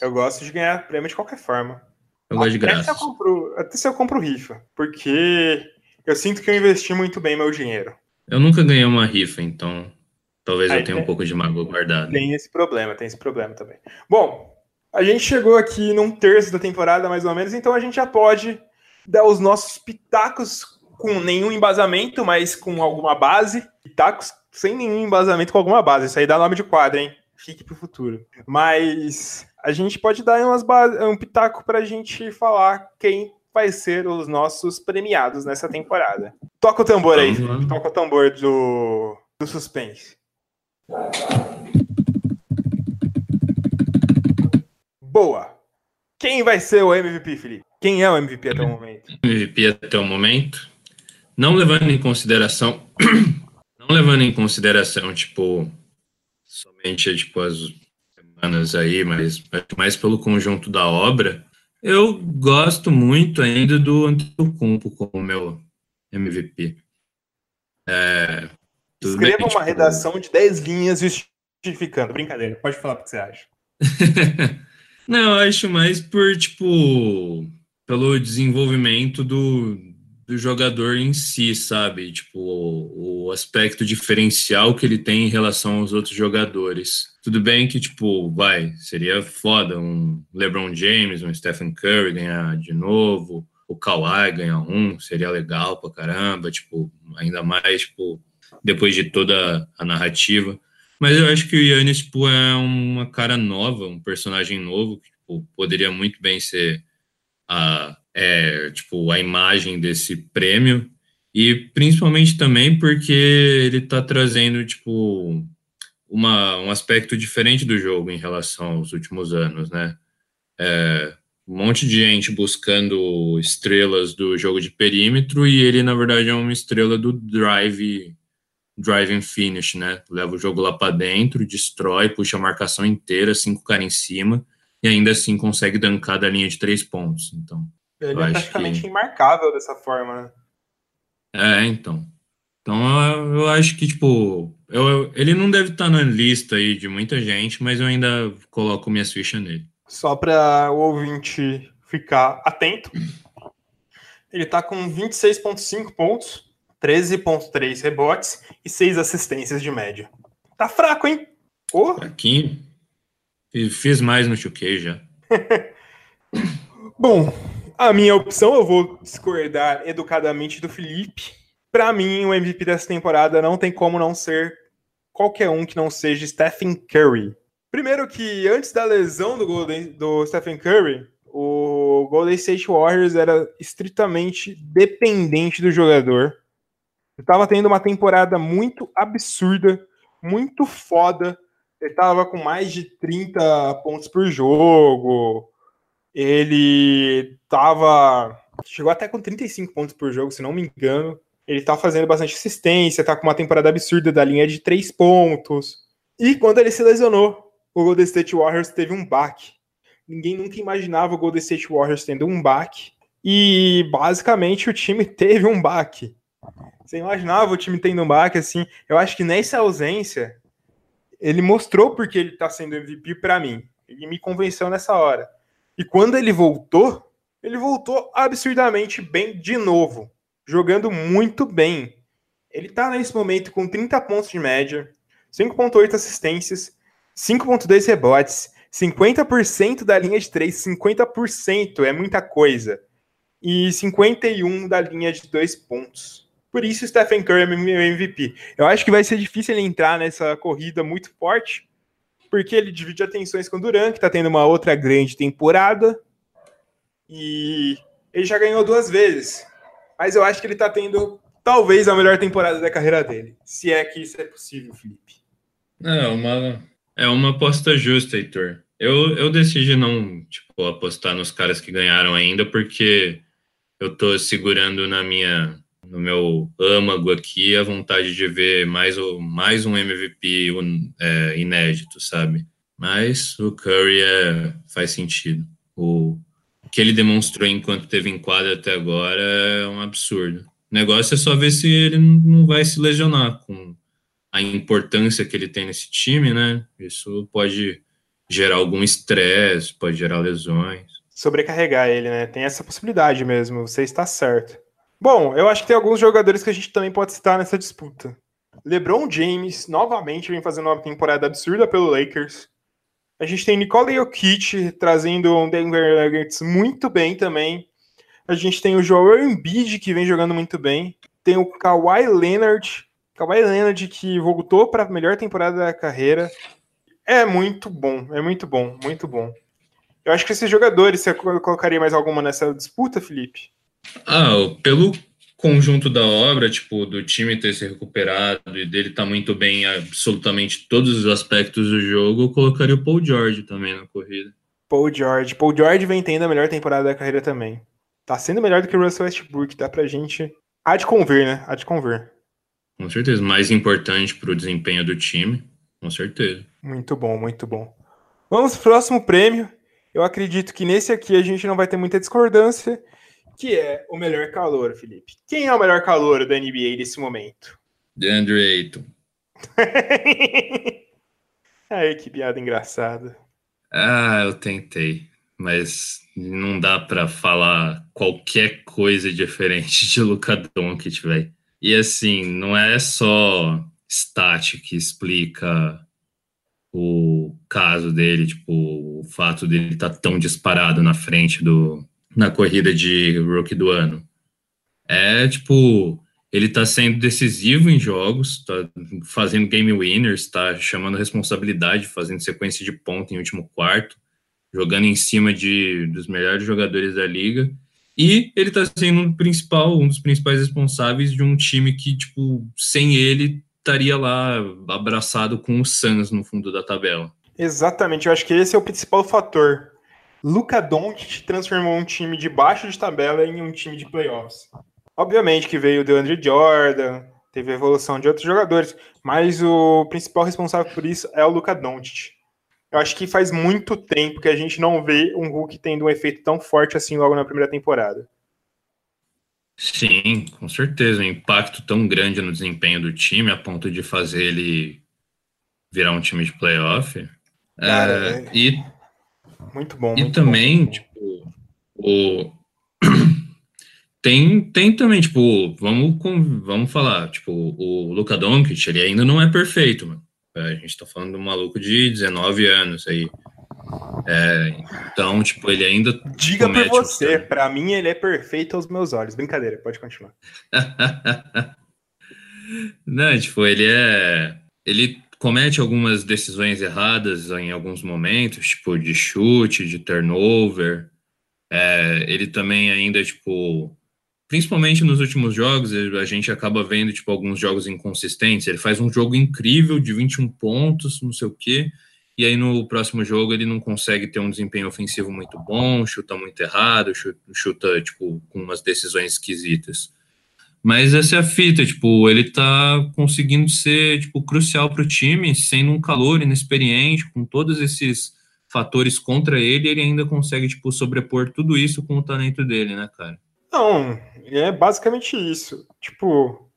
eu gosto de ganhar prêmio de qualquer forma. Eu gosto de graça. Eu compro, até se eu compro rifa, porque eu sinto que eu investi muito bem meu dinheiro. Eu nunca ganhei uma rifa, então talvez Aí eu tenha tem, um pouco de mágoa guardado. Tem esse problema, tem esse problema também. Bom, a gente chegou aqui num terço da temporada, mais ou menos, então a gente já pode dar os nossos pitacos com nenhum embasamento, mas com alguma base. Pitacos sem nenhum embasamento com alguma base. Isso aí dá nome de quadro, hein? Fique pro futuro. Mas a gente pode dar umas um pitaco pra gente falar quem vai ser os nossos premiados nessa temporada. Toca o tambor aí, uhum. toca o tambor do, do suspense. Boa. Quem vai ser o MVP, Felipe? Quem é o MVP até o momento? MVP até o momento, não levando em consideração, não levando em consideração, tipo, somente tipo as semanas aí, mas mais pelo conjunto da obra, eu gosto muito ainda do Antetokounmpo como meu MVP. É, Escreva bem, uma tipo... redação de 10 linhas justificando. Brincadeira, pode falar o que você acha. Não, eu acho mais por, tipo, pelo desenvolvimento do, do jogador em si, sabe? Tipo, o, o, aspecto diferencial que ele tem em relação aos outros jogadores. Tudo bem que, tipo, vai, seria foda um LeBron James, um Stephen Curry ganhar de novo, o Kawhi ganhar um, seria legal pra caramba, tipo, ainda mais, tipo, depois de toda a narrativa. Mas eu acho que o Yannis, tipo, é uma cara nova, um personagem novo, que tipo, poderia muito bem ser a, é, tipo, a imagem desse prêmio. E principalmente também porque ele está trazendo, tipo, uma, um aspecto diferente do jogo em relação aos últimos anos, né? É, um monte de gente buscando estrelas do jogo de perímetro e ele, na verdade, é uma estrela do drive drive and finish, né? Leva o jogo lá para dentro, destrói, puxa a marcação inteira, cinco caras em cima, e ainda assim consegue dancar da linha de três pontos. Então, ele é praticamente que... imarcável dessa forma, né? É, então. Então eu, eu acho que, tipo, eu, ele não deve estar na lista aí de muita gente, mas eu ainda coloco minhas fichas nele. Só para o ouvinte ficar atento, Ele tá com 26,5 pontos, 13,3 rebotes e 6 assistências de média. Tá fraco, hein? Oh. Fraquinho. Fiz mais no 2K já. Bom, a minha opção, eu vou discordar educadamente do Felipe. Para mim, o MVP dessa temporada não tem como não ser qualquer um que não seja Stephen Curry. Primeiro que antes da lesão do, Golden, do Stephen Curry, o Golden State Warriors era estritamente dependente do jogador. Estava tendo uma temporada muito absurda, muito foda. Ele estava com mais de 30 pontos por jogo. Ele estava chegou até com 35 pontos por jogo, se não me engano. Ele tá fazendo bastante assistência, tá com uma temporada absurda da linha de três pontos. E quando ele se lesionou, o Golden State Warriors teve um baque. Ninguém nunca imaginava o Golden State Warriors tendo um baque. E basicamente o time teve um baque. Você imaginava o time tendo um baque assim? Eu acho que nessa ausência ele mostrou porque ele tá sendo MVP para mim. Ele me convenceu nessa hora. E quando ele voltou, ele voltou absurdamente bem de novo jogando muito bem. Ele tá nesse momento com 30 pontos de média, 5.8 assistências, 5.2 rebotes, 50% da linha de 3, 50% é muita coisa. E 51 da linha de 2 pontos. Por isso Stephen Curry é meu MVP. Eu acho que vai ser difícil ele entrar nessa corrida muito forte, porque ele divide atenções com o Durant, que tá tendo uma outra grande temporada. E ele já ganhou duas vezes mas eu acho que ele está tendo talvez a melhor temporada da carreira dele. Se é que isso é possível, Felipe. É uma, é uma aposta justa, Heitor. Eu, eu decidi não tipo, apostar nos caras que ganharam ainda, porque eu tô segurando na minha no meu âmago aqui a vontade de ver mais, mais um MVP é, inédito, sabe? Mas o Curry é, faz sentido. O, que ele demonstrou enquanto teve em quadra até agora é um absurdo. O negócio é só ver se ele não vai se lesionar com a importância que ele tem nesse time, né? Isso pode gerar algum estresse, pode gerar lesões. Sobrecarregar ele, né? Tem essa possibilidade mesmo, você está certo. Bom, eu acho que tem alguns jogadores que a gente também pode citar nessa disputa. LeBron James novamente vem fazendo uma temporada absurda pelo Lakers. A gente tem Nikola Jokic trazendo um Denver Nuggets muito bem também. A gente tem o Joel Embiid que vem jogando muito bem. Tem o Kawhi Leonard, Kawhi Leonard que voltou para a melhor temporada da carreira. É muito bom, é muito bom, muito bom. Eu acho que esses jogadores, você colocaria mais alguma nessa disputa, Felipe? Ah, pelo conjunto da obra, tipo, do time ter se recuperado e dele estar tá muito bem em absolutamente todos os aspectos do jogo, eu colocaria o Paul George também na corrida. Paul George. Paul George vem tendo a melhor temporada da carreira também. Tá sendo melhor do que o Russell Westbrook, dá pra gente. Há de conver, né? Há de conver. Com certeza. Mais importante pro desempenho do time, com certeza. Muito bom, muito bom. Vamos pro próximo prêmio. Eu acredito que nesse aqui a gente não vai ter muita discordância que é o melhor calor, Felipe? Quem é o melhor calor da NBA nesse momento? DeAndre Ayton. Ai, que piada engraçada. Ah, eu tentei, mas não dá para falar qualquer coisa diferente de Luca Doncic, velho. E assim, não é só stat que explica o caso dele, tipo, o fato dele estar tá tão disparado na frente do, na corrida de rookie do ano. É tipo, ele tá sendo decisivo em jogos, tá fazendo game winners, tá chamando responsabilidade, fazendo sequência de ponto em último quarto, jogando em cima de dos melhores jogadores da liga. E ele tá sendo um principal, um dos principais responsáveis de um time que, tipo, sem ele estaria lá abraçado com o Suns no fundo da tabela. Exatamente, eu acho que esse é o principal fator. Luca Doncic transformou um time de baixo de tabela em um time de playoffs. Obviamente que veio o DeAndre Jordan, teve a evolução de outros jogadores, mas o principal responsável por isso é o Luca Doncic. Eu acho que faz muito tempo que a gente não vê um Hulk tendo um efeito tão forte assim logo na primeira temporada. Sim, com certeza. Um impacto tão grande no desempenho do time a ponto de fazer ele virar um time de playoff. Cara, é, é... E muito bom. E muito também, bom. tipo, o... tem, tem também, tipo, vamos, vamos falar, tipo, o Luka Doncic, ele ainda não é perfeito, mano. A gente tá falando de um maluco de 19 anos aí. É, então, tipo, ele ainda. Diga por você, um... para mim ele é perfeito aos meus olhos. Brincadeira, pode continuar. Não, tipo, ele é. Ele comete algumas decisões erradas em alguns momentos, tipo, de chute, de turnover. É, ele também ainda, tipo, principalmente nos últimos jogos, a gente acaba vendo, tipo, alguns jogos inconsistentes. Ele faz um jogo incrível de 21 pontos, não sei o quê, e aí no próximo jogo ele não consegue ter um desempenho ofensivo muito bom, chuta muito errado, chuta, tipo, com umas decisões esquisitas. Mas essa é a fita, tipo, ele tá conseguindo ser, tipo, crucial para o time, sendo um calor inexperiente, com todos esses fatores contra ele, ele ainda consegue, tipo, sobrepor tudo isso com o talento dele, né, cara? Não, é basicamente isso. Tipo,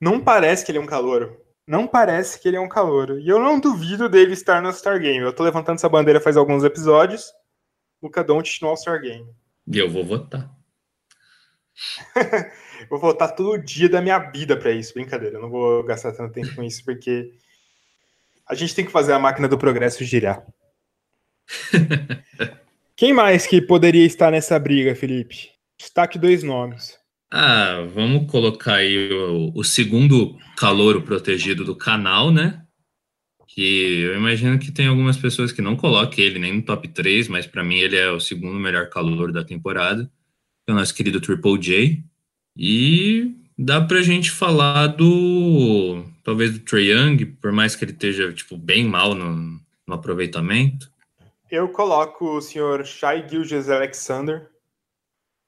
não parece que ele é um calor não parece que ele é um calouro. E eu não duvido dele estar no All-Star Game. Eu tô levantando essa bandeira faz alguns episódios. Luca Doncic no All-Star Game. E eu vou votar. vou votar todo dia da minha vida para isso. Brincadeira, eu não vou gastar tanto tempo com isso, porque a gente tem que fazer a máquina do progresso girar. Quem mais que poderia estar nessa briga, Felipe? Destaque dois nomes. Ah, vamos colocar aí o, o segundo calouro protegido do canal, né? Que eu imagino que tem algumas pessoas que não colocam ele nem no top 3, mas para mim ele é o segundo melhor calor da temporada. É o nosso querido Triple J. E dá pra gente falar do. Talvez do Trae Young, por mais que ele esteja tipo, bem mal no, no aproveitamento. Eu coloco o senhor Shai Gilges Alexander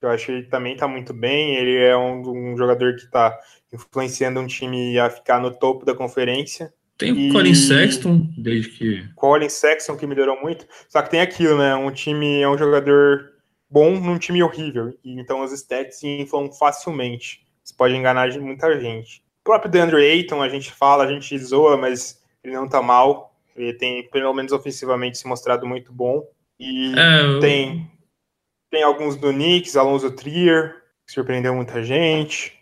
eu acho que ele também está muito bem. Ele é um, um jogador que está influenciando um time a ficar no topo da conferência. Tem o e... Colin Sexton, desde que. Colin Sexton, que melhorou muito. Só que tem aquilo, né? Um time é um jogador bom num time horrível. E então os stats inflam facilmente. Isso pode enganar muita gente. O próprio DeAndre Ayton, a gente fala, a gente zoa, mas ele não tá mal. Ele tem, pelo menos ofensivamente, se mostrado muito bom. E é, tem tem alguns do Knicks, Alonso Trier, que surpreendeu muita gente.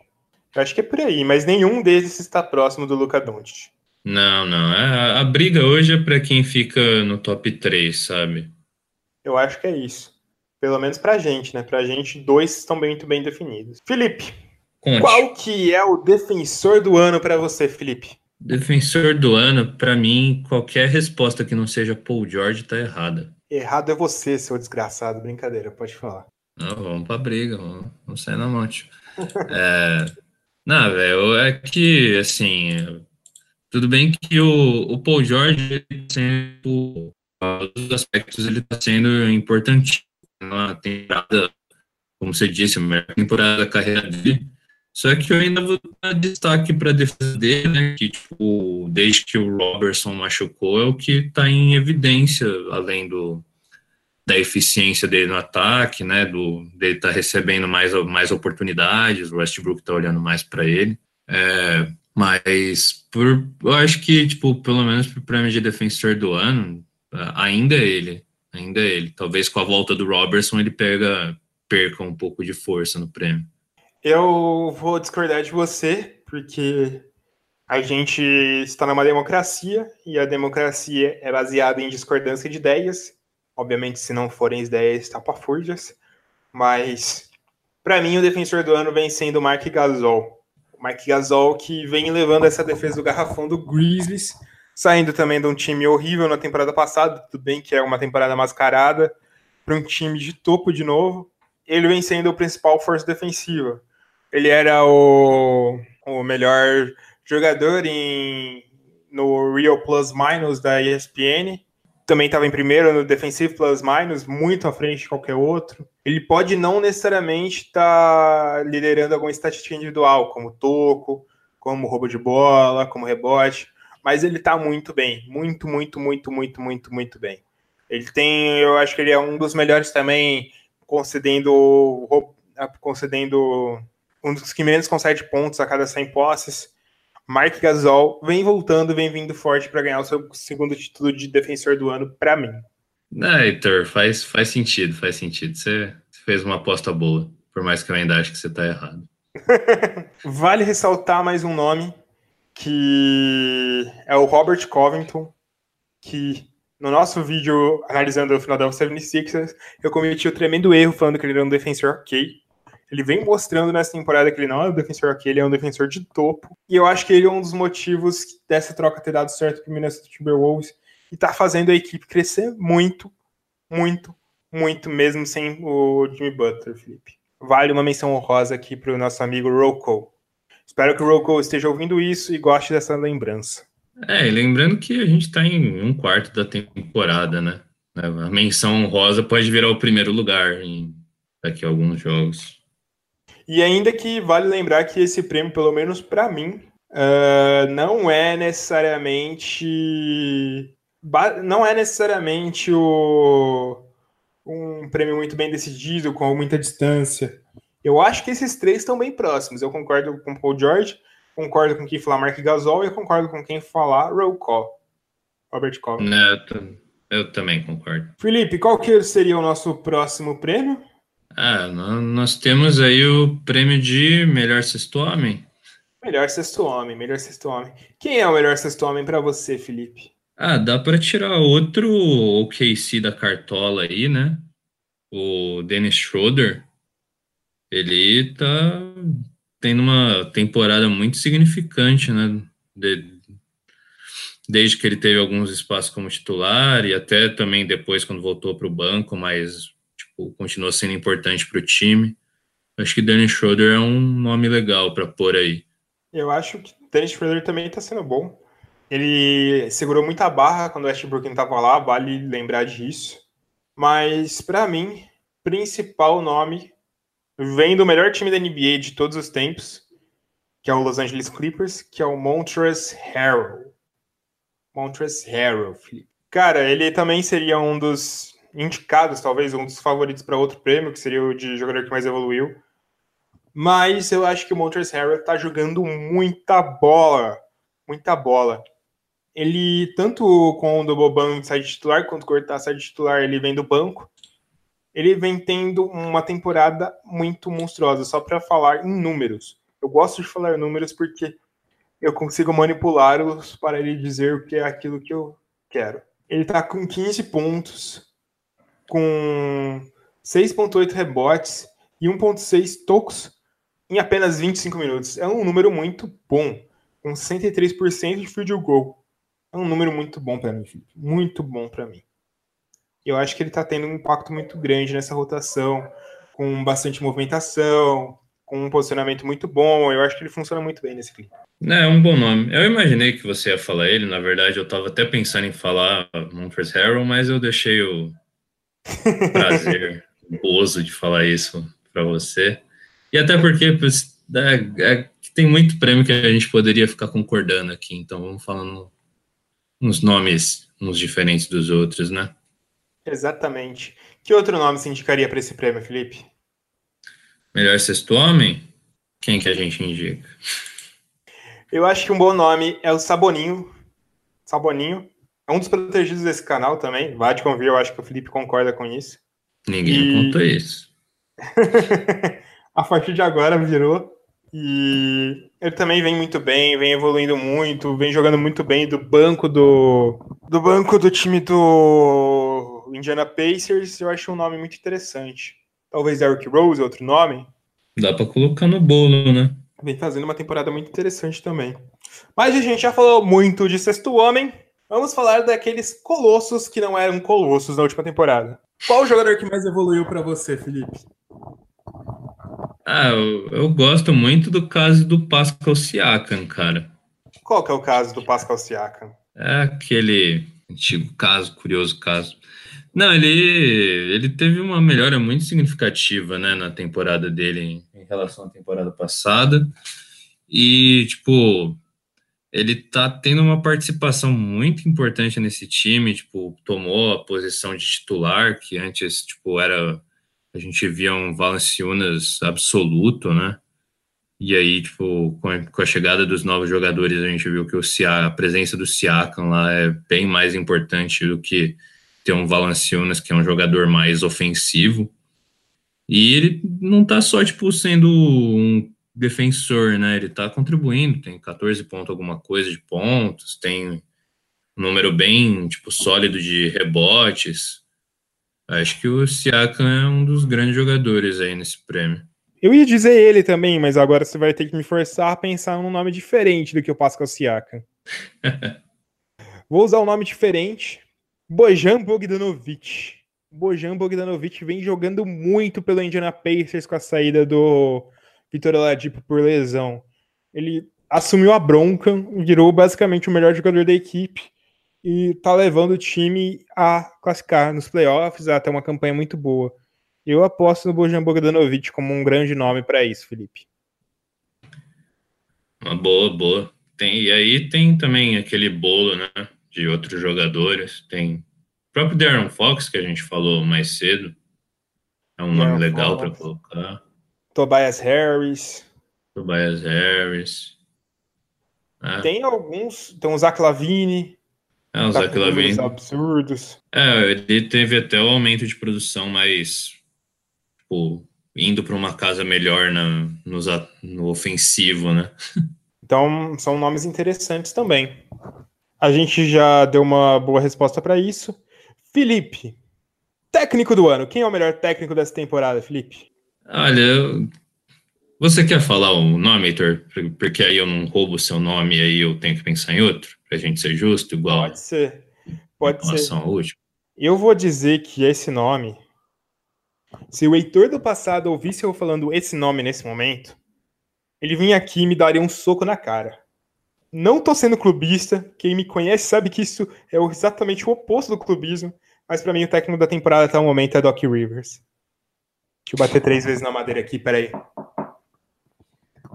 Eu acho que é por aí, mas nenhum desses está próximo do Luca Doncic. Não, não. A, a briga hoje é para quem fica no top 3, sabe? Eu acho que é isso. Pelo menos pra gente, né? Pra gente, dois estão muito bem definidos. Felipe, Conte. qual que é o defensor do ano para você, Felipe? Defensor do ano, para mim, qualquer resposta que não seja Paul George tá errada. Errado é você, seu desgraçado. Brincadeira, pode falar. Não, vamos pra briga, vamos, vamos sair na monte. é, não, velho, é que, assim, tudo bem que o, o Paul George, sendo, todos os aspectos, ele tá sendo importante na temporada, como você disse, a melhor temporada da carreira dele. Só que eu ainda vou dar destaque para a defesa dele, né? Que, tipo, desde que o Robertson machucou, é o que está em evidência, além do, da eficiência dele no ataque, né? Do, dele estar tá recebendo mais, mais oportunidades, o Westbrook está olhando mais para ele. É, mas por, eu acho que, tipo, pelo menos para o prêmio de defensor do ano, ainda é ele. Ainda é ele. Talvez com a volta do Robertson ele pega, perca um pouco de força no prêmio. Eu vou discordar de você, porque a gente está numa democracia e a democracia é baseada em discordância de ideias. Obviamente, se não forem ideias tapafúrdias, mas para mim o defensor do ano vem sendo o Mark Gasol. O Mark Gasol que vem levando essa defesa do garrafão do Grizzlies, saindo também de um time horrível na temporada passada, tudo bem que é uma temporada mascarada, para um time de topo de novo. Ele vem sendo o principal força defensiva ele era o, o melhor jogador em, no Real Plus Minus da ESPN. Também estava em primeiro no Defensive Plus Minus, muito à frente de qualquer outro. Ele pode não necessariamente estar tá liderando alguma estatística individual, como toco, como roubo de bola, como rebote, mas ele está muito bem, muito, muito, muito, muito, muito, muito bem. Ele tem, eu acho que ele é um dos melhores também concedendo concedendo um dos que menos concede pontos a cada 100 posses. Mark Gasol vem voltando, vem vindo forte para ganhar o seu segundo título de defensor do ano para mim. É, Heitor, faz, faz sentido, faz sentido. Você fez uma aposta boa. por mais que eu ainda ache que você está errado. vale ressaltar mais um nome, que é o Robert Covington, que no nosso vídeo analisando o final da 76ers, eu cometi o tremendo erro falando que ele era um defensor ok. Ele vem mostrando nessa temporada que ele não é um defensor ok, ele é um defensor de topo. E eu acho que ele é um dos motivos dessa troca ter dado certo para o Minnesota Timberwolves e tá fazendo a equipe crescer muito, muito, muito, mesmo sem o Jimmy Butler, Felipe. Vale uma menção honrosa aqui para o nosso amigo Rocco. Espero que o Rocco esteja ouvindo isso e goste dessa lembrança. É, e lembrando que a gente está em um quarto da temporada, né? A menção honrosa pode virar o primeiro lugar em daqui a alguns jogos. E ainda que vale lembrar que esse prêmio, pelo menos para mim, uh, não é necessariamente não é necessariamente o, um prêmio muito bem decidido, com muita distância. Eu acho que esses três estão bem próximos. Eu concordo com o Paul George, concordo com quem falar Mark Gasol e eu concordo com quem falar Roll Call. Robert Call. Eu, eu também concordo. Felipe, qual que seria o nosso próximo prêmio? Ah, nós temos aí o prêmio de melhor sexto homem. Melhor sexto homem, melhor sexto homem. Quem é o melhor sexto homem para você, Felipe? Ah, dá para tirar outro OKC da cartola aí, né? O Dennis Schroeder. Ele tá tendo uma temporada muito significante, né? De, desde que ele teve alguns espaços como titular e até também depois quando voltou para o banco, mas tipo, continuou sendo importante para o time. Acho que Dennis Schroeder é um nome legal para pôr aí. Eu acho que Dennis Schroeder também está sendo bom. Ele segurou muita barra quando o Westbrook estava lá, vale lembrar disso. Mas, para mim, principal nome vem do melhor time da NBA de todos os tempos, que é o Los Angeles Clippers, que é o Montrezl Harrell. Montrezl Harrell, Felipe. Cara, ele também seria um dos indicados, talvez um dos favoritos para outro prêmio, que seria o de jogador que mais evoluiu. Mas eu acho que o Montrezl Harrell tá jogando muita bola, muita bola ele, tanto com o Boban sai de titular, quanto o Cortá sai de titular, ele vem do banco. Ele vem tendo uma temporada muito monstruosa, só para falar em números. Eu gosto de falar números porque eu consigo manipulá-los para ele dizer o que é aquilo que eu quero. Ele está com 15 pontos, com 6.8 rebotes e 1.6 tocos em apenas 25 minutos. É um número muito bom, com 63% de field goal é um número muito bom para mim. Muito bom para mim. Eu acho que ele está tendo um impacto muito grande nessa rotação, com bastante movimentação, com um posicionamento muito bom. Eu acho que ele funciona muito bem nesse clipe. É, é um bom nome. Eu imaginei que você ia falar ele. Na verdade, eu estava até pensando em falar Monfors Harrell, mas eu deixei o prazer, o gozo de falar isso para você. E até porque é, é, tem muito prêmio que a gente poderia ficar concordando aqui. Então, vamos falando uns nomes uns diferentes dos outros, né? Exatamente. Que outro nome se indicaria para esse prêmio, Felipe? Melhor sexto homem? Quem que a gente indica? Eu acho que um bom nome é o Saboninho. Saboninho. É um dos protegidos desse canal também. Vai te convir, eu acho que o Felipe concorda com isso. Ninguém e... contou isso. a partir de agora virou. E ele também vem muito bem, vem evoluindo muito, vem jogando muito bem do banco do do banco do time do Indiana Pacers. Eu acho um nome muito interessante. Talvez Eric Rose, outro nome. Dá para colocar no bolo, né? Vem fazendo uma temporada muito interessante também. Mas a gente já falou muito de Sexto Homem. Vamos falar daqueles colossos que não eram colossos na última temporada. Qual o jogador que mais evoluiu para você, Felipe? Ah, eu, eu, gosto muito do caso do Pascal Siakam, cara. Qual que é o caso do Pascal Siakam? É aquele antigo caso, curioso caso. Não, ele, ele teve uma melhora muito significativa, né, na temporada dele em, relação à temporada passada. E, tipo, ele tá tendo uma participação muito importante nesse time, tipo, tomou a posição de titular, que antes, tipo, era a gente via um Valanciunas absoluto, né? E aí, tipo, com a, com a, chegada dos novos jogadores, a gente viu que o Cia, a presença do Siakam lá é bem mais importante do que ter um Valanciunas, que é um jogador mais ofensivo. E ele não tá só, tipo, sendo um defensor, né? Ele tá contribuindo, tem 14 pontos alguma coisa de pontos, tem um número bem, tipo, sólido de rebotes. Acho que o Siakam é um dos grandes jogadores aí nesse prêmio. Eu ia dizer ele também, mas agora você vai ter que me forçar a pensar num nome diferente do que o Pascal Siakam. Vou usar um nome diferente. Bojan Bogdanovic. Bojan Bogdanovic vem jogando muito pelo Indiana Pacers com a saída do Vitor Oladipo por lesão. Ele assumiu a bronca, virou basicamente o melhor jogador da equipe e tá levando o time a classificar nos playoffs, a ter uma campanha muito boa. Eu aposto no Bojan Bogdanovic como um grande nome para isso, Felipe. Uma boa, boa. Tem, e aí tem também aquele bolo, né, de outros jogadores. Tem o próprio Darren Fox, que a gente falou mais cedo. É um nome legal para colocar. Tobias Harris. Tobias Harris. É. Tem alguns, tem o Zach Lavine. É, o tá Zach Lavine. absurdos. É, ele teve até o aumento de produção mais tipo, indo para uma casa melhor na, no, no ofensivo, né? Então, são nomes interessantes também. A gente já deu uma boa resposta para isso. Felipe, técnico do ano. Quem é o melhor técnico dessa temporada, Felipe? Olha, você quer falar o nome, Heitor? Porque aí eu não roubo o seu nome e aí eu tenho que pensar em outro, pra gente ser justo, igual. Pode ser. Pode ser. Eu vou dizer que esse nome se o Heitor do passado ouvisse eu falando esse nome nesse momento, ele vinha aqui e me daria um soco na cara. Não tô sendo clubista, quem me conhece sabe que isso é exatamente o oposto do clubismo, mas para mim o técnico da temporada até o momento é Doc Rivers. Deixa eu bater três vezes na madeira aqui, peraí.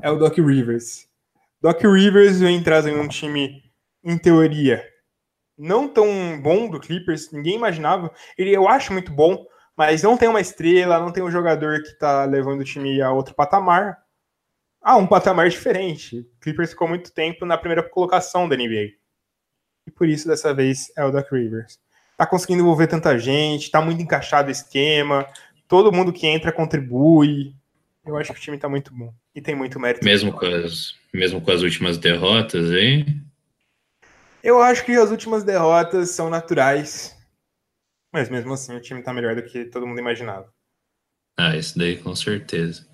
É o Doc Rivers. Doc Rivers vem trazendo um time, em teoria, não tão bom do Clippers, ninguém imaginava. Ele eu acho muito bom, mas não tem uma estrela, não tem um jogador que está levando o time a outro patamar. Ah, um patamar diferente. O Clippers ficou muito tempo na primeira colocação da NBA. E por isso, dessa vez, é o Doc Rivers. Tá conseguindo envolver tanta gente, tá muito encaixado o esquema, todo mundo que entra contribui. Eu acho que o time tá muito bom. E tem muito mérito. Mesmo com as, mesmo com as últimas derrotas, hein? Eu acho que as últimas derrotas são naturais. Mas mesmo assim o time tá melhor do que todo mundo imaginava. Ah, isso daí com certeza.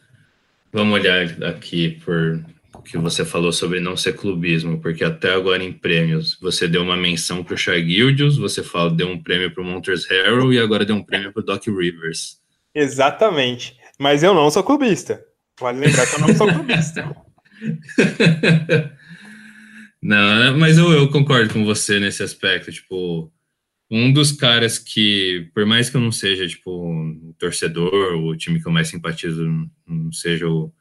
Vamos olhar aqui por o que você falou sobre não ser clubismo, porque até agora em prêmios você deu uma menção para o Shai Gildius, você fala, deu um prêmio para o Montrezl Harrell e agora deu um prêmio para o Doc Rivers. Exatamente. Mas eu não sou clubista. Vale lembrar que eu não sou clubista. não, mas eu, eu concordo com você nesse aspecto. Tipo, um dos caras que, por mais que eu não seja, tipo, um torcedor, o time que eu mais simpatizo não seja o,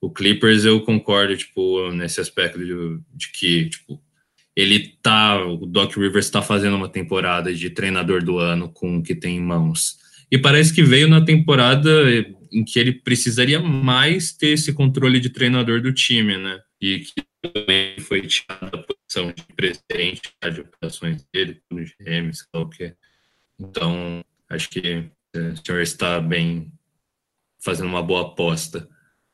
o Clippers, eu concordo, tipo, nesse aspecto de, de que, tipo, ele tá, o Doc Rivers está fazendo uma temporada de treinador do ano com o que tem em mãos. E parece que veio na temporada em que ele precisaria mais ter esse controle de treinador do time, né? E que também foi tirado posição de presidente de operações dele, no GM, sei lá o que. Então, acho que é, o senhor está bem fazendo uma boa aposta.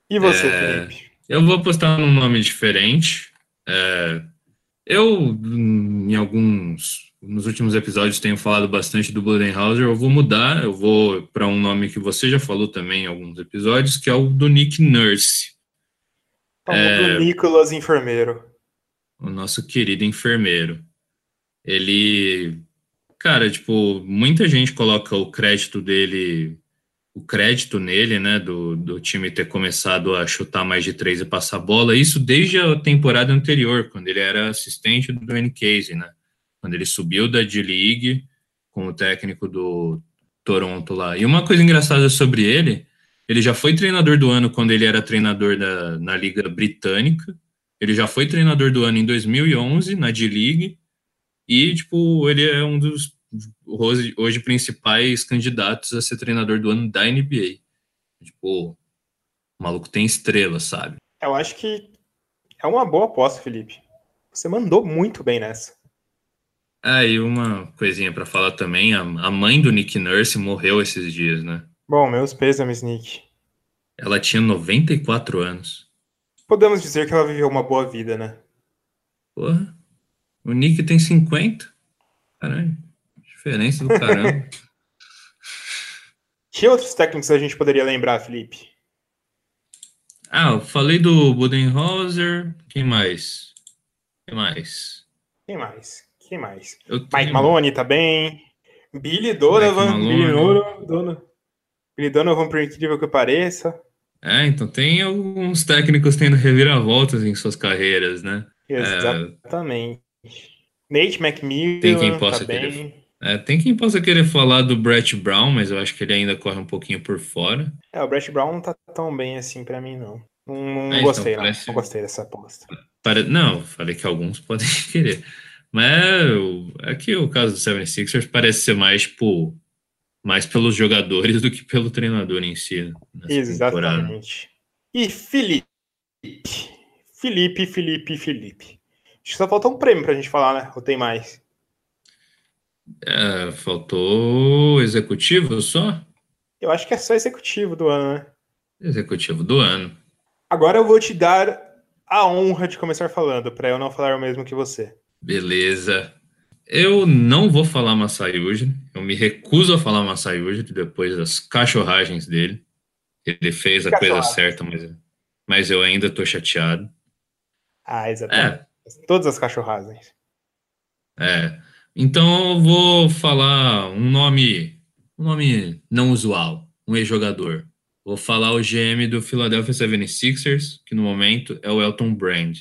E você, é, Felipe? Eu vou apostar num nome diferente. É, eu, em alguns, nos últimos episódios, tenho falado bastante do Budenhauser. Eu vou mudar, eu vou para um nome que você já falou também em alguns episódios, que é o do Nick Nurse. É, Nicolas Enfermeiro. O nosso querido enfermeiro. Ele. Cara, tipo, muita gente coloca o crédito dele, o crédito nele, né, do, do time ter começado a chutar mais de três e passar bola, isso desde a temporada anterior, quando ele era assistente do Dwayne Casey, né, quando ele subiu da D-League com o técnico do Toronto lá. E uma coisa engraçada sobre ele ele já foi treinador do ano quando ele era treinador da, na Liga Britânica. Ele já foi treinador do ano em 2011 na D-League. E, tipo, ele é um dos hoje, hoje principais candidatos a ser treinador do ano da NBA. Tipo, o maluco tem estrela, sabe? Eu acho que é uma boa aposta, Felipe. Você mandou muito bem nessa. Ah, e uma coisinha para falar também, a, a mãe do Nick Nurse morreu esses dias, né? Bom, meus pêsames, Nick. Ela tinha 94 anos. Podemos dizer que ela viveu uma boa vida, né? Porra. O Nick tem 50. Caralho. Diferença do caramba. que outros técnicos a gente poderia lembrar, Felipe? Ah, eu falei do Budenholzer. Quem mais? Quem mais? Quem mais? Quem mais? Eu Mike tenho- Maloney tá bem. Billy Donovan. Billy Donovan. Donovan. Billy Donovan, por incrível que pareça. É, então tem alguns técnicos tendo reviravoltas em suas carreiras, né? Exatamente. Nate McMillan Tem quem possa tá querer- bem. É, tem quem possa querer falar do Brett Brown, mas eu acho que ele ainda corre um pouquinho por fora. É, o Brett Brown não tá tão bem assim pra mim, não. Não, não É, então, gostei, não. parece- Não gostei dessa aposta. Pare- Não, falei que alguns podem querer. Mas é, o- aqui o caso do 76ers parece ser mais, tipo, mais pelos jogadores do que pelo treinador em si. né, nessa temporada. Exatamente. E Felipe. Felipe, Felipe, Felipe. Acho que só falta um prêmio pra gente falar, né? Ou tem mais? É, faltou executivo só? Eu acho que é só executivo do ano, né? Executivo do ano. Agora eu vou te dar a honra de começar falando, pra eu não falar o mesmo que você. Beleza. Eu não vou falar Masai Ujiri. Eu me recuso a falar Masai Ujiri depois das cachorragens dele. Ele fez a coisa certa, mas, mas eu ainda tô chateado. Ah, exatamente. É, Todas as cachorradas. é. Então eu vou falar um nome, um nome não usual, um ex-jogador. Vou falar o GM do Philadelphia 76ers, que no momento é o Elton Brand.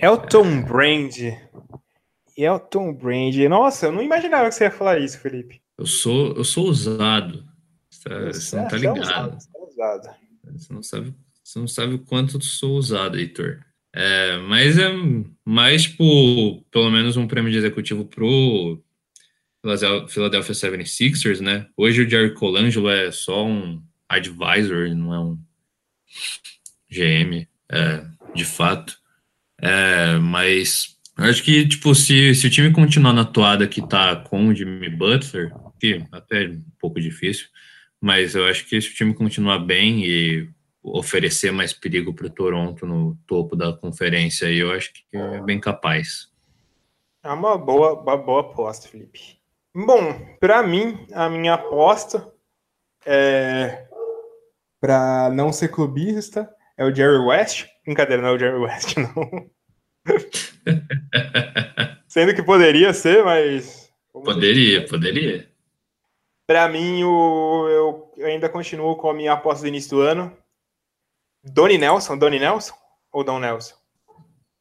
Elton Brand. Elton Brand. Nossa, eu não imaginava que você ia falar isso, Felipe. Eu sou, eu sou ousado. Você tá- você não tá é ligado. ousado, você é ousado. Você não sabe, você não sabe o quanto eu sou usado, Heitor. É, mas é mais, tipo, pelo menos um prêmio de executivo pro Philadelphia Philadelphia 76ers, né? Hoje o Jerry Colangelo é só um advisor, não é um GM, é, de fato. É, mas acho que, tipo, se, se o time continuar na toada que tá com o Jimmy Butler, que até é um pouco difícil, mas eu acho que se o time continuar bem e oferecer mais perigo para o Toronto no topo da conferência, eu acho que é bem capaz. É uma boa, uma boa aposta, Felipe. Bom, pra mim, a minha aposta é para não ser clubista é o Jerry West. Brincadeira, não é o Jerry West, não. Sendo que poderia ser, mas Poderia, poderia. Pra mim, o, eu, ainda continuo com a minha aposta do início do ano. Donnie Nelson, Donnie Nelson ou Don Nelson?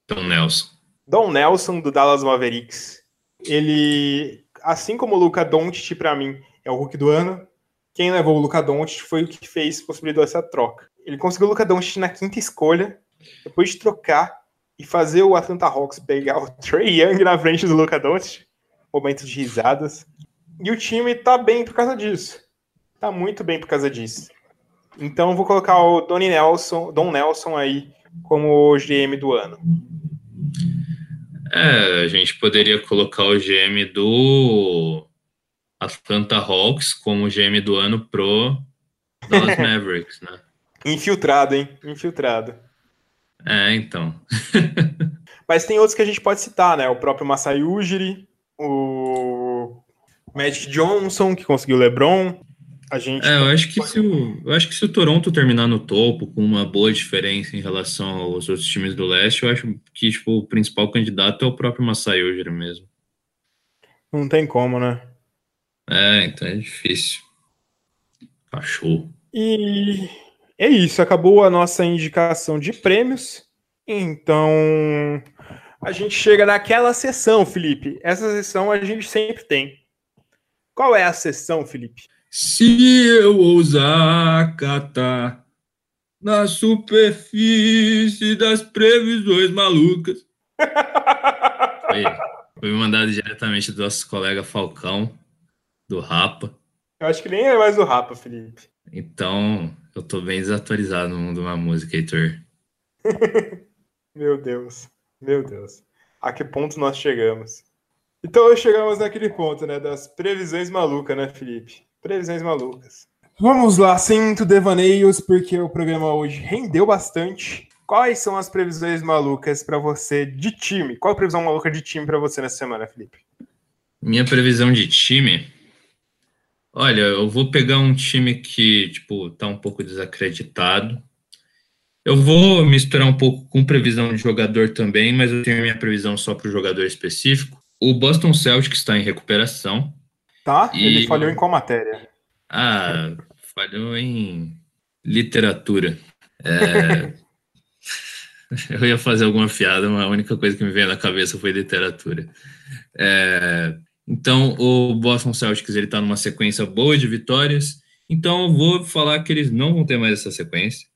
Então, Nelson. Don Nelson do Dallas Mavericks. Ele, assim como o Luca Doncic pra mim é o Hulk do ano, quem levou o Luca Doncic foi o que fez possibilitou essa troca. Ele conseguiu o Luca Doncic na quinta escolha, depois de trocar e fazer o Atlanta Hawks pegar o Trey Young na frente do Luca Doncic. Momento de risadas. E o time tá bem por causa disso. Tá muito bem por causa disso. Então eu vou colocar o Donnie Nelson, Don Nelson aí como o GM do ano. É, a gente poderia colocar o GM do Atlanta Hawks como GM do ano pro Dallas Mavericks, né? Infiltrado, hein? Infiltrado. É, então. Mas tem outros que a gente pode citar, né? O próprio Masai Ujiri, o Magic Johnson, que conseguiu o LeBron. A gente. É, eu acho que se o, eu acho que se o Toronto terminar no topo com uma boa diferença em relação aos outros times do leste, eu acho que tipo, o principal candidato é o próprio Masai Ujiri mesmo. Não tem como, né? É, então é difícil. Cachorro. E é isso, acabou a nossa indicação de prêmios. Então, a gente chega naquela sessão, Felipe. Essa sessão a gente sempre tem. Qual é a sessão, Felipe? Se eu ousar catar na superfície das previsões malucas. Foi, foi mandado diretamente do nosso colega Falcão, do Rapa. Eu acho que nem é mais o Rapa, Felipe. Então, eu tô bem desatualizado no mundo da música, Heitor. Meu Deus, meu Deus. A que ponto nós chegamos? Então chegamos naquele ponto, né? Das previsões malucas, né, Felipe? Previsões malucas. Vamos lá, muito devaneios, porque o programa hoje rendeu bastante. Quais são as previsões malucas para você de time? Qual a previsão maluca de time para você nessa semana, Felipe? Minha previsão de time. Olha, eu vou pegar um time que, tipo, tá um pouco desacreditado. Eu vou misturar um pouco com previsão de jogador também, mas eu tenho minha previsão só para o jogador específico. O Boston Celtics está em recuperação. Tá? E... Ele falhou em qual matéria? Ah, falhou em literatura. É... eu ia fazer alguma piada, mas a única coisa que me veio na cabeça foi literatura. É... Então, o Boston Celtics ele está numa sequência boa de vitórias. Então, eu vou falar que eles não vão ter mais essa sequência.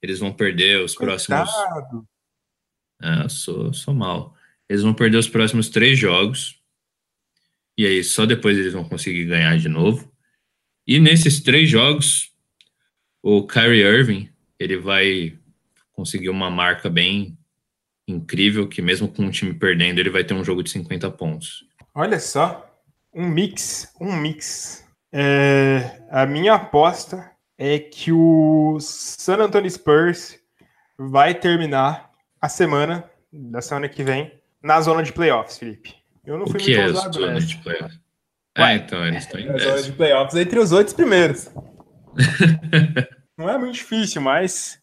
Eles vão perder os Coitado. próximos. Ah, sou, sou mal. Eles vão perder os próximos três jogos. E aí, só depois eles vão conseguir ganhar de novo. E nesses três jogos, o Kyrie Irving, ele vai conseguir uma marca bem incrível, que mesmo com o time perdendo, ele vai ter um jogo de 50 pontos. Olha só, um mix, um mix. É, a minha aposta é que o San Antonio Spurs vai terminar a semana da semana que vem na zona de playoffs, Felipe. Eu não fui o que muito é ousado zona nessa. de playoffs? Ah, então eles estão em na zona de playoffs entre os oito primeiros. não é muito difícil, mas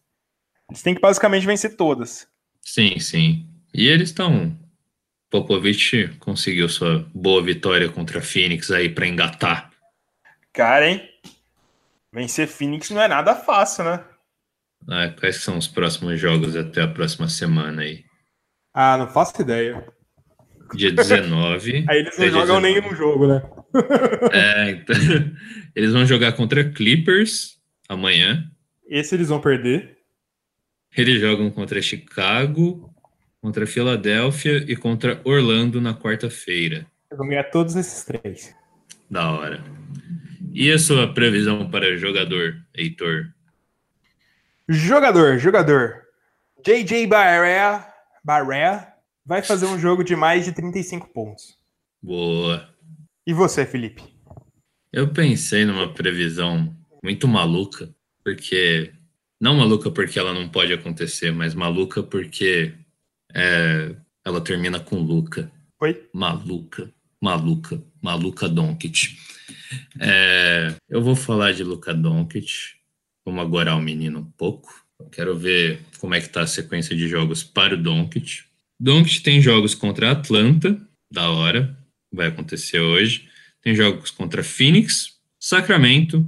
eles têm que basicamente vencer todas. Sim, sim. E eles estão. Popovich conseguiu sua boa vitória contra a Phoenix aí para engatar. Cara, hein? Vencer Phoenix não é nada fácil, né? Ah, quais são os próximos jogos até a próxima semana aí? Ah, não faço ideia. Dia 19. aí eles não jogam 19. nenhum jogo, né? é, então. Eles vão jogar contra Clippers amanhã. Esse eles vão perder. Eles jogam contra Chicago, contra Filadélfia e contra Orlando na quarta-feira. Vão ganhar todos esses três. Da hora. E a sua previsão para jogador, Heitor? Jogador, jogador. JJ Barrea, Barrea vai fazer um jogo de mais de 35 pontos. Boa. E você, Felipe? Eu pensei numa previsão muito maluca, porque. Não maluca porque ela não pode acontecer, mas maluca porque é, ela termina com Luca. Oi? Maluca, maluca, maluca Doncic. É, eu vou falar de Luca Doncic. Vamos agorar o menino um pouco. Eu quero ver como é que tá a sequência de jogos para o Doncic. Doncic tem jogos contra Atlanta, da hora, vai acontecer hoje. Tem jogos contra Phoenix, Sacramento,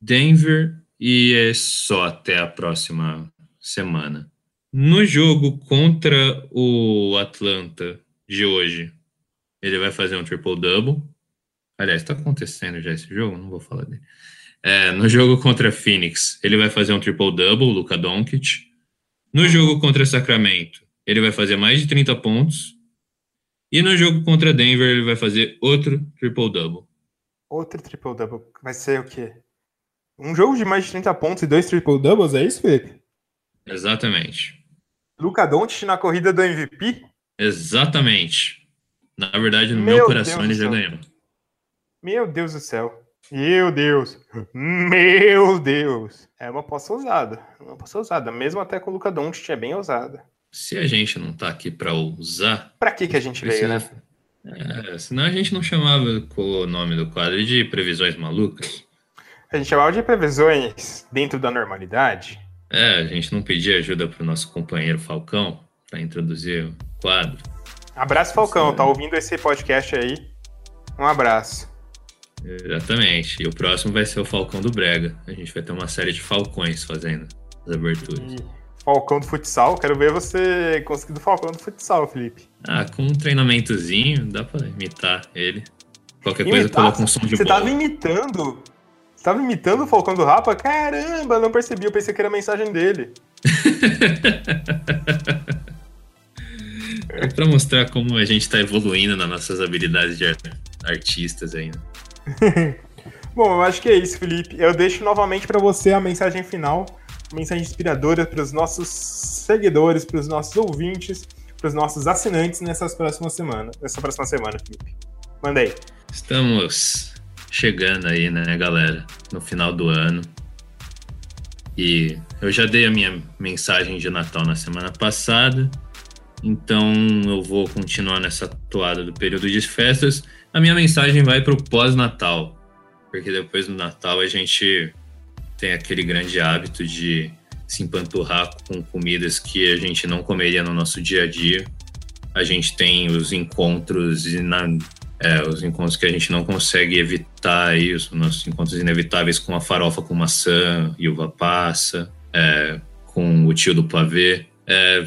Denver e é só até a próxima semana. No jogo contra o Atlanta de hoje, ele vai fazer um triple-double. Aliás, está acontecendo já esse jogo, não vou falar dele. É, no jogo contra Phoenix, ele vai fazer um triple-double, Luka Doncic. No jogo contra Sacramento, ele vai fazer mais de 30 pontos. E no jogo contra Denver, ele vai fazer outro triple-double. Outro triple-double. Vai ser o quê? Um jogo de mais de 30 pontos e dois triple-doubles, é isso, Felipe? Exatamente. Luca Doncic na corrida do MVP? Exatamente. Na verdade, no meu, meu coração, ele já ganhou. Meu Deus do céu. Meu Deus. Meu Deus. É uma aposta ousada. Uma aposta ousada. Mesmo até com o Luca Doncic é bem ousada. Se a gente não tá aqui para usar... Para que que a gente veio, né? É, senão a gente não chamava com o nome do quadro de previsões malucas. A gente chamava de previsões dentro da normalidade. É, a gente não pedia ajuda pro nosso companheiro Falcão para introduzir o quadro. Abraço, Falcão. Tá ouvindo esse podcast aí? Um abraço. Exatamente. E o próximo vai ser o Falcão do Brega. A gente vai ter uma série de falcões fazendo as aberturas. E Falcão do futsal, quero ver você conseguir do Falcão do futsal, Felipe. Ah, com um treinamentozinho, dá pra imitar ele. Qualquer imitar? coisa coloca um som de Você bola. tava imitando? Você tava imitando o Falcão do Rapa? Caramba, não percebi, eu pensei que era a mensagem dele. é pra mostrar como a gente tá evoluindo nas nossas habilidades de artistas ainda. Bom, eu acho que é isso, Felipe. Eu deixo novamente para você a mensagem final, mensagem inspiradora para os nossos seguidores, para os nossos ouvintes, para os nossos assinantes nessas próximas semanas, nessa próxima semana, Felipe. Manda aí. Estamos chegando aí, né, galera? no final do ano. E eu já dei a minha mensagem de Natal na semana passada, então eu vou continuar nessa toada do período de festas. A minha mensagem vai para o pós-Natal, porque depois do Natal a gente tem aquele grande hábito de se empanturrar com comidas que a gente não comeria no nosso dia a dia. A gente tem os encontros é, os encontros que a gente não consegue evitar os nossos encontros inevitáveis com a farofa com maçã e uva passa, é, com o tio do pavê, é,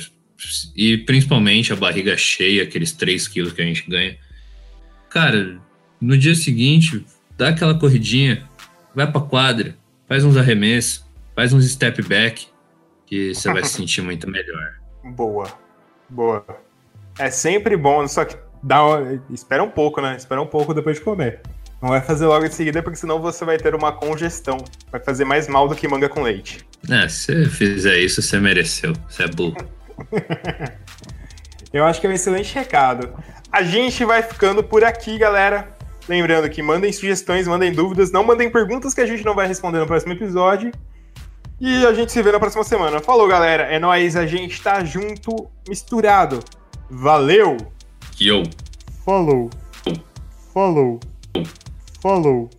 e principalmente a barriga cheia, aqueles 3 quilos que a gente ganha. Cara, no dia seguinte, dá aquela corridinha, vai pra quadra, faz uns arremessos, faz uns step back, que você vai se sentir muito melhor. Boa, boa. É sempre bom, só que dá, espera um pouco, né? Espera um pouco depois de comer. Não vai fazer logo em seguida, porque senão você vai ter uma congestão. Vai fazer mais mal do que manga com leite. É, se você fizer isso, você mereceu. Você é burro. Eu acho que é um excelente recado. A gente vai ficando por aqui, galera. Lembrando que mandem sugestões, mandem dúvidas, não mandem perguntas que a gente não vai responder no próximo episódio. E a gente se vê na próxima semana. Falou, galera. É nóis, a gente tá junto, misturado. Valeu! Yo. Follow. Follow. Follow.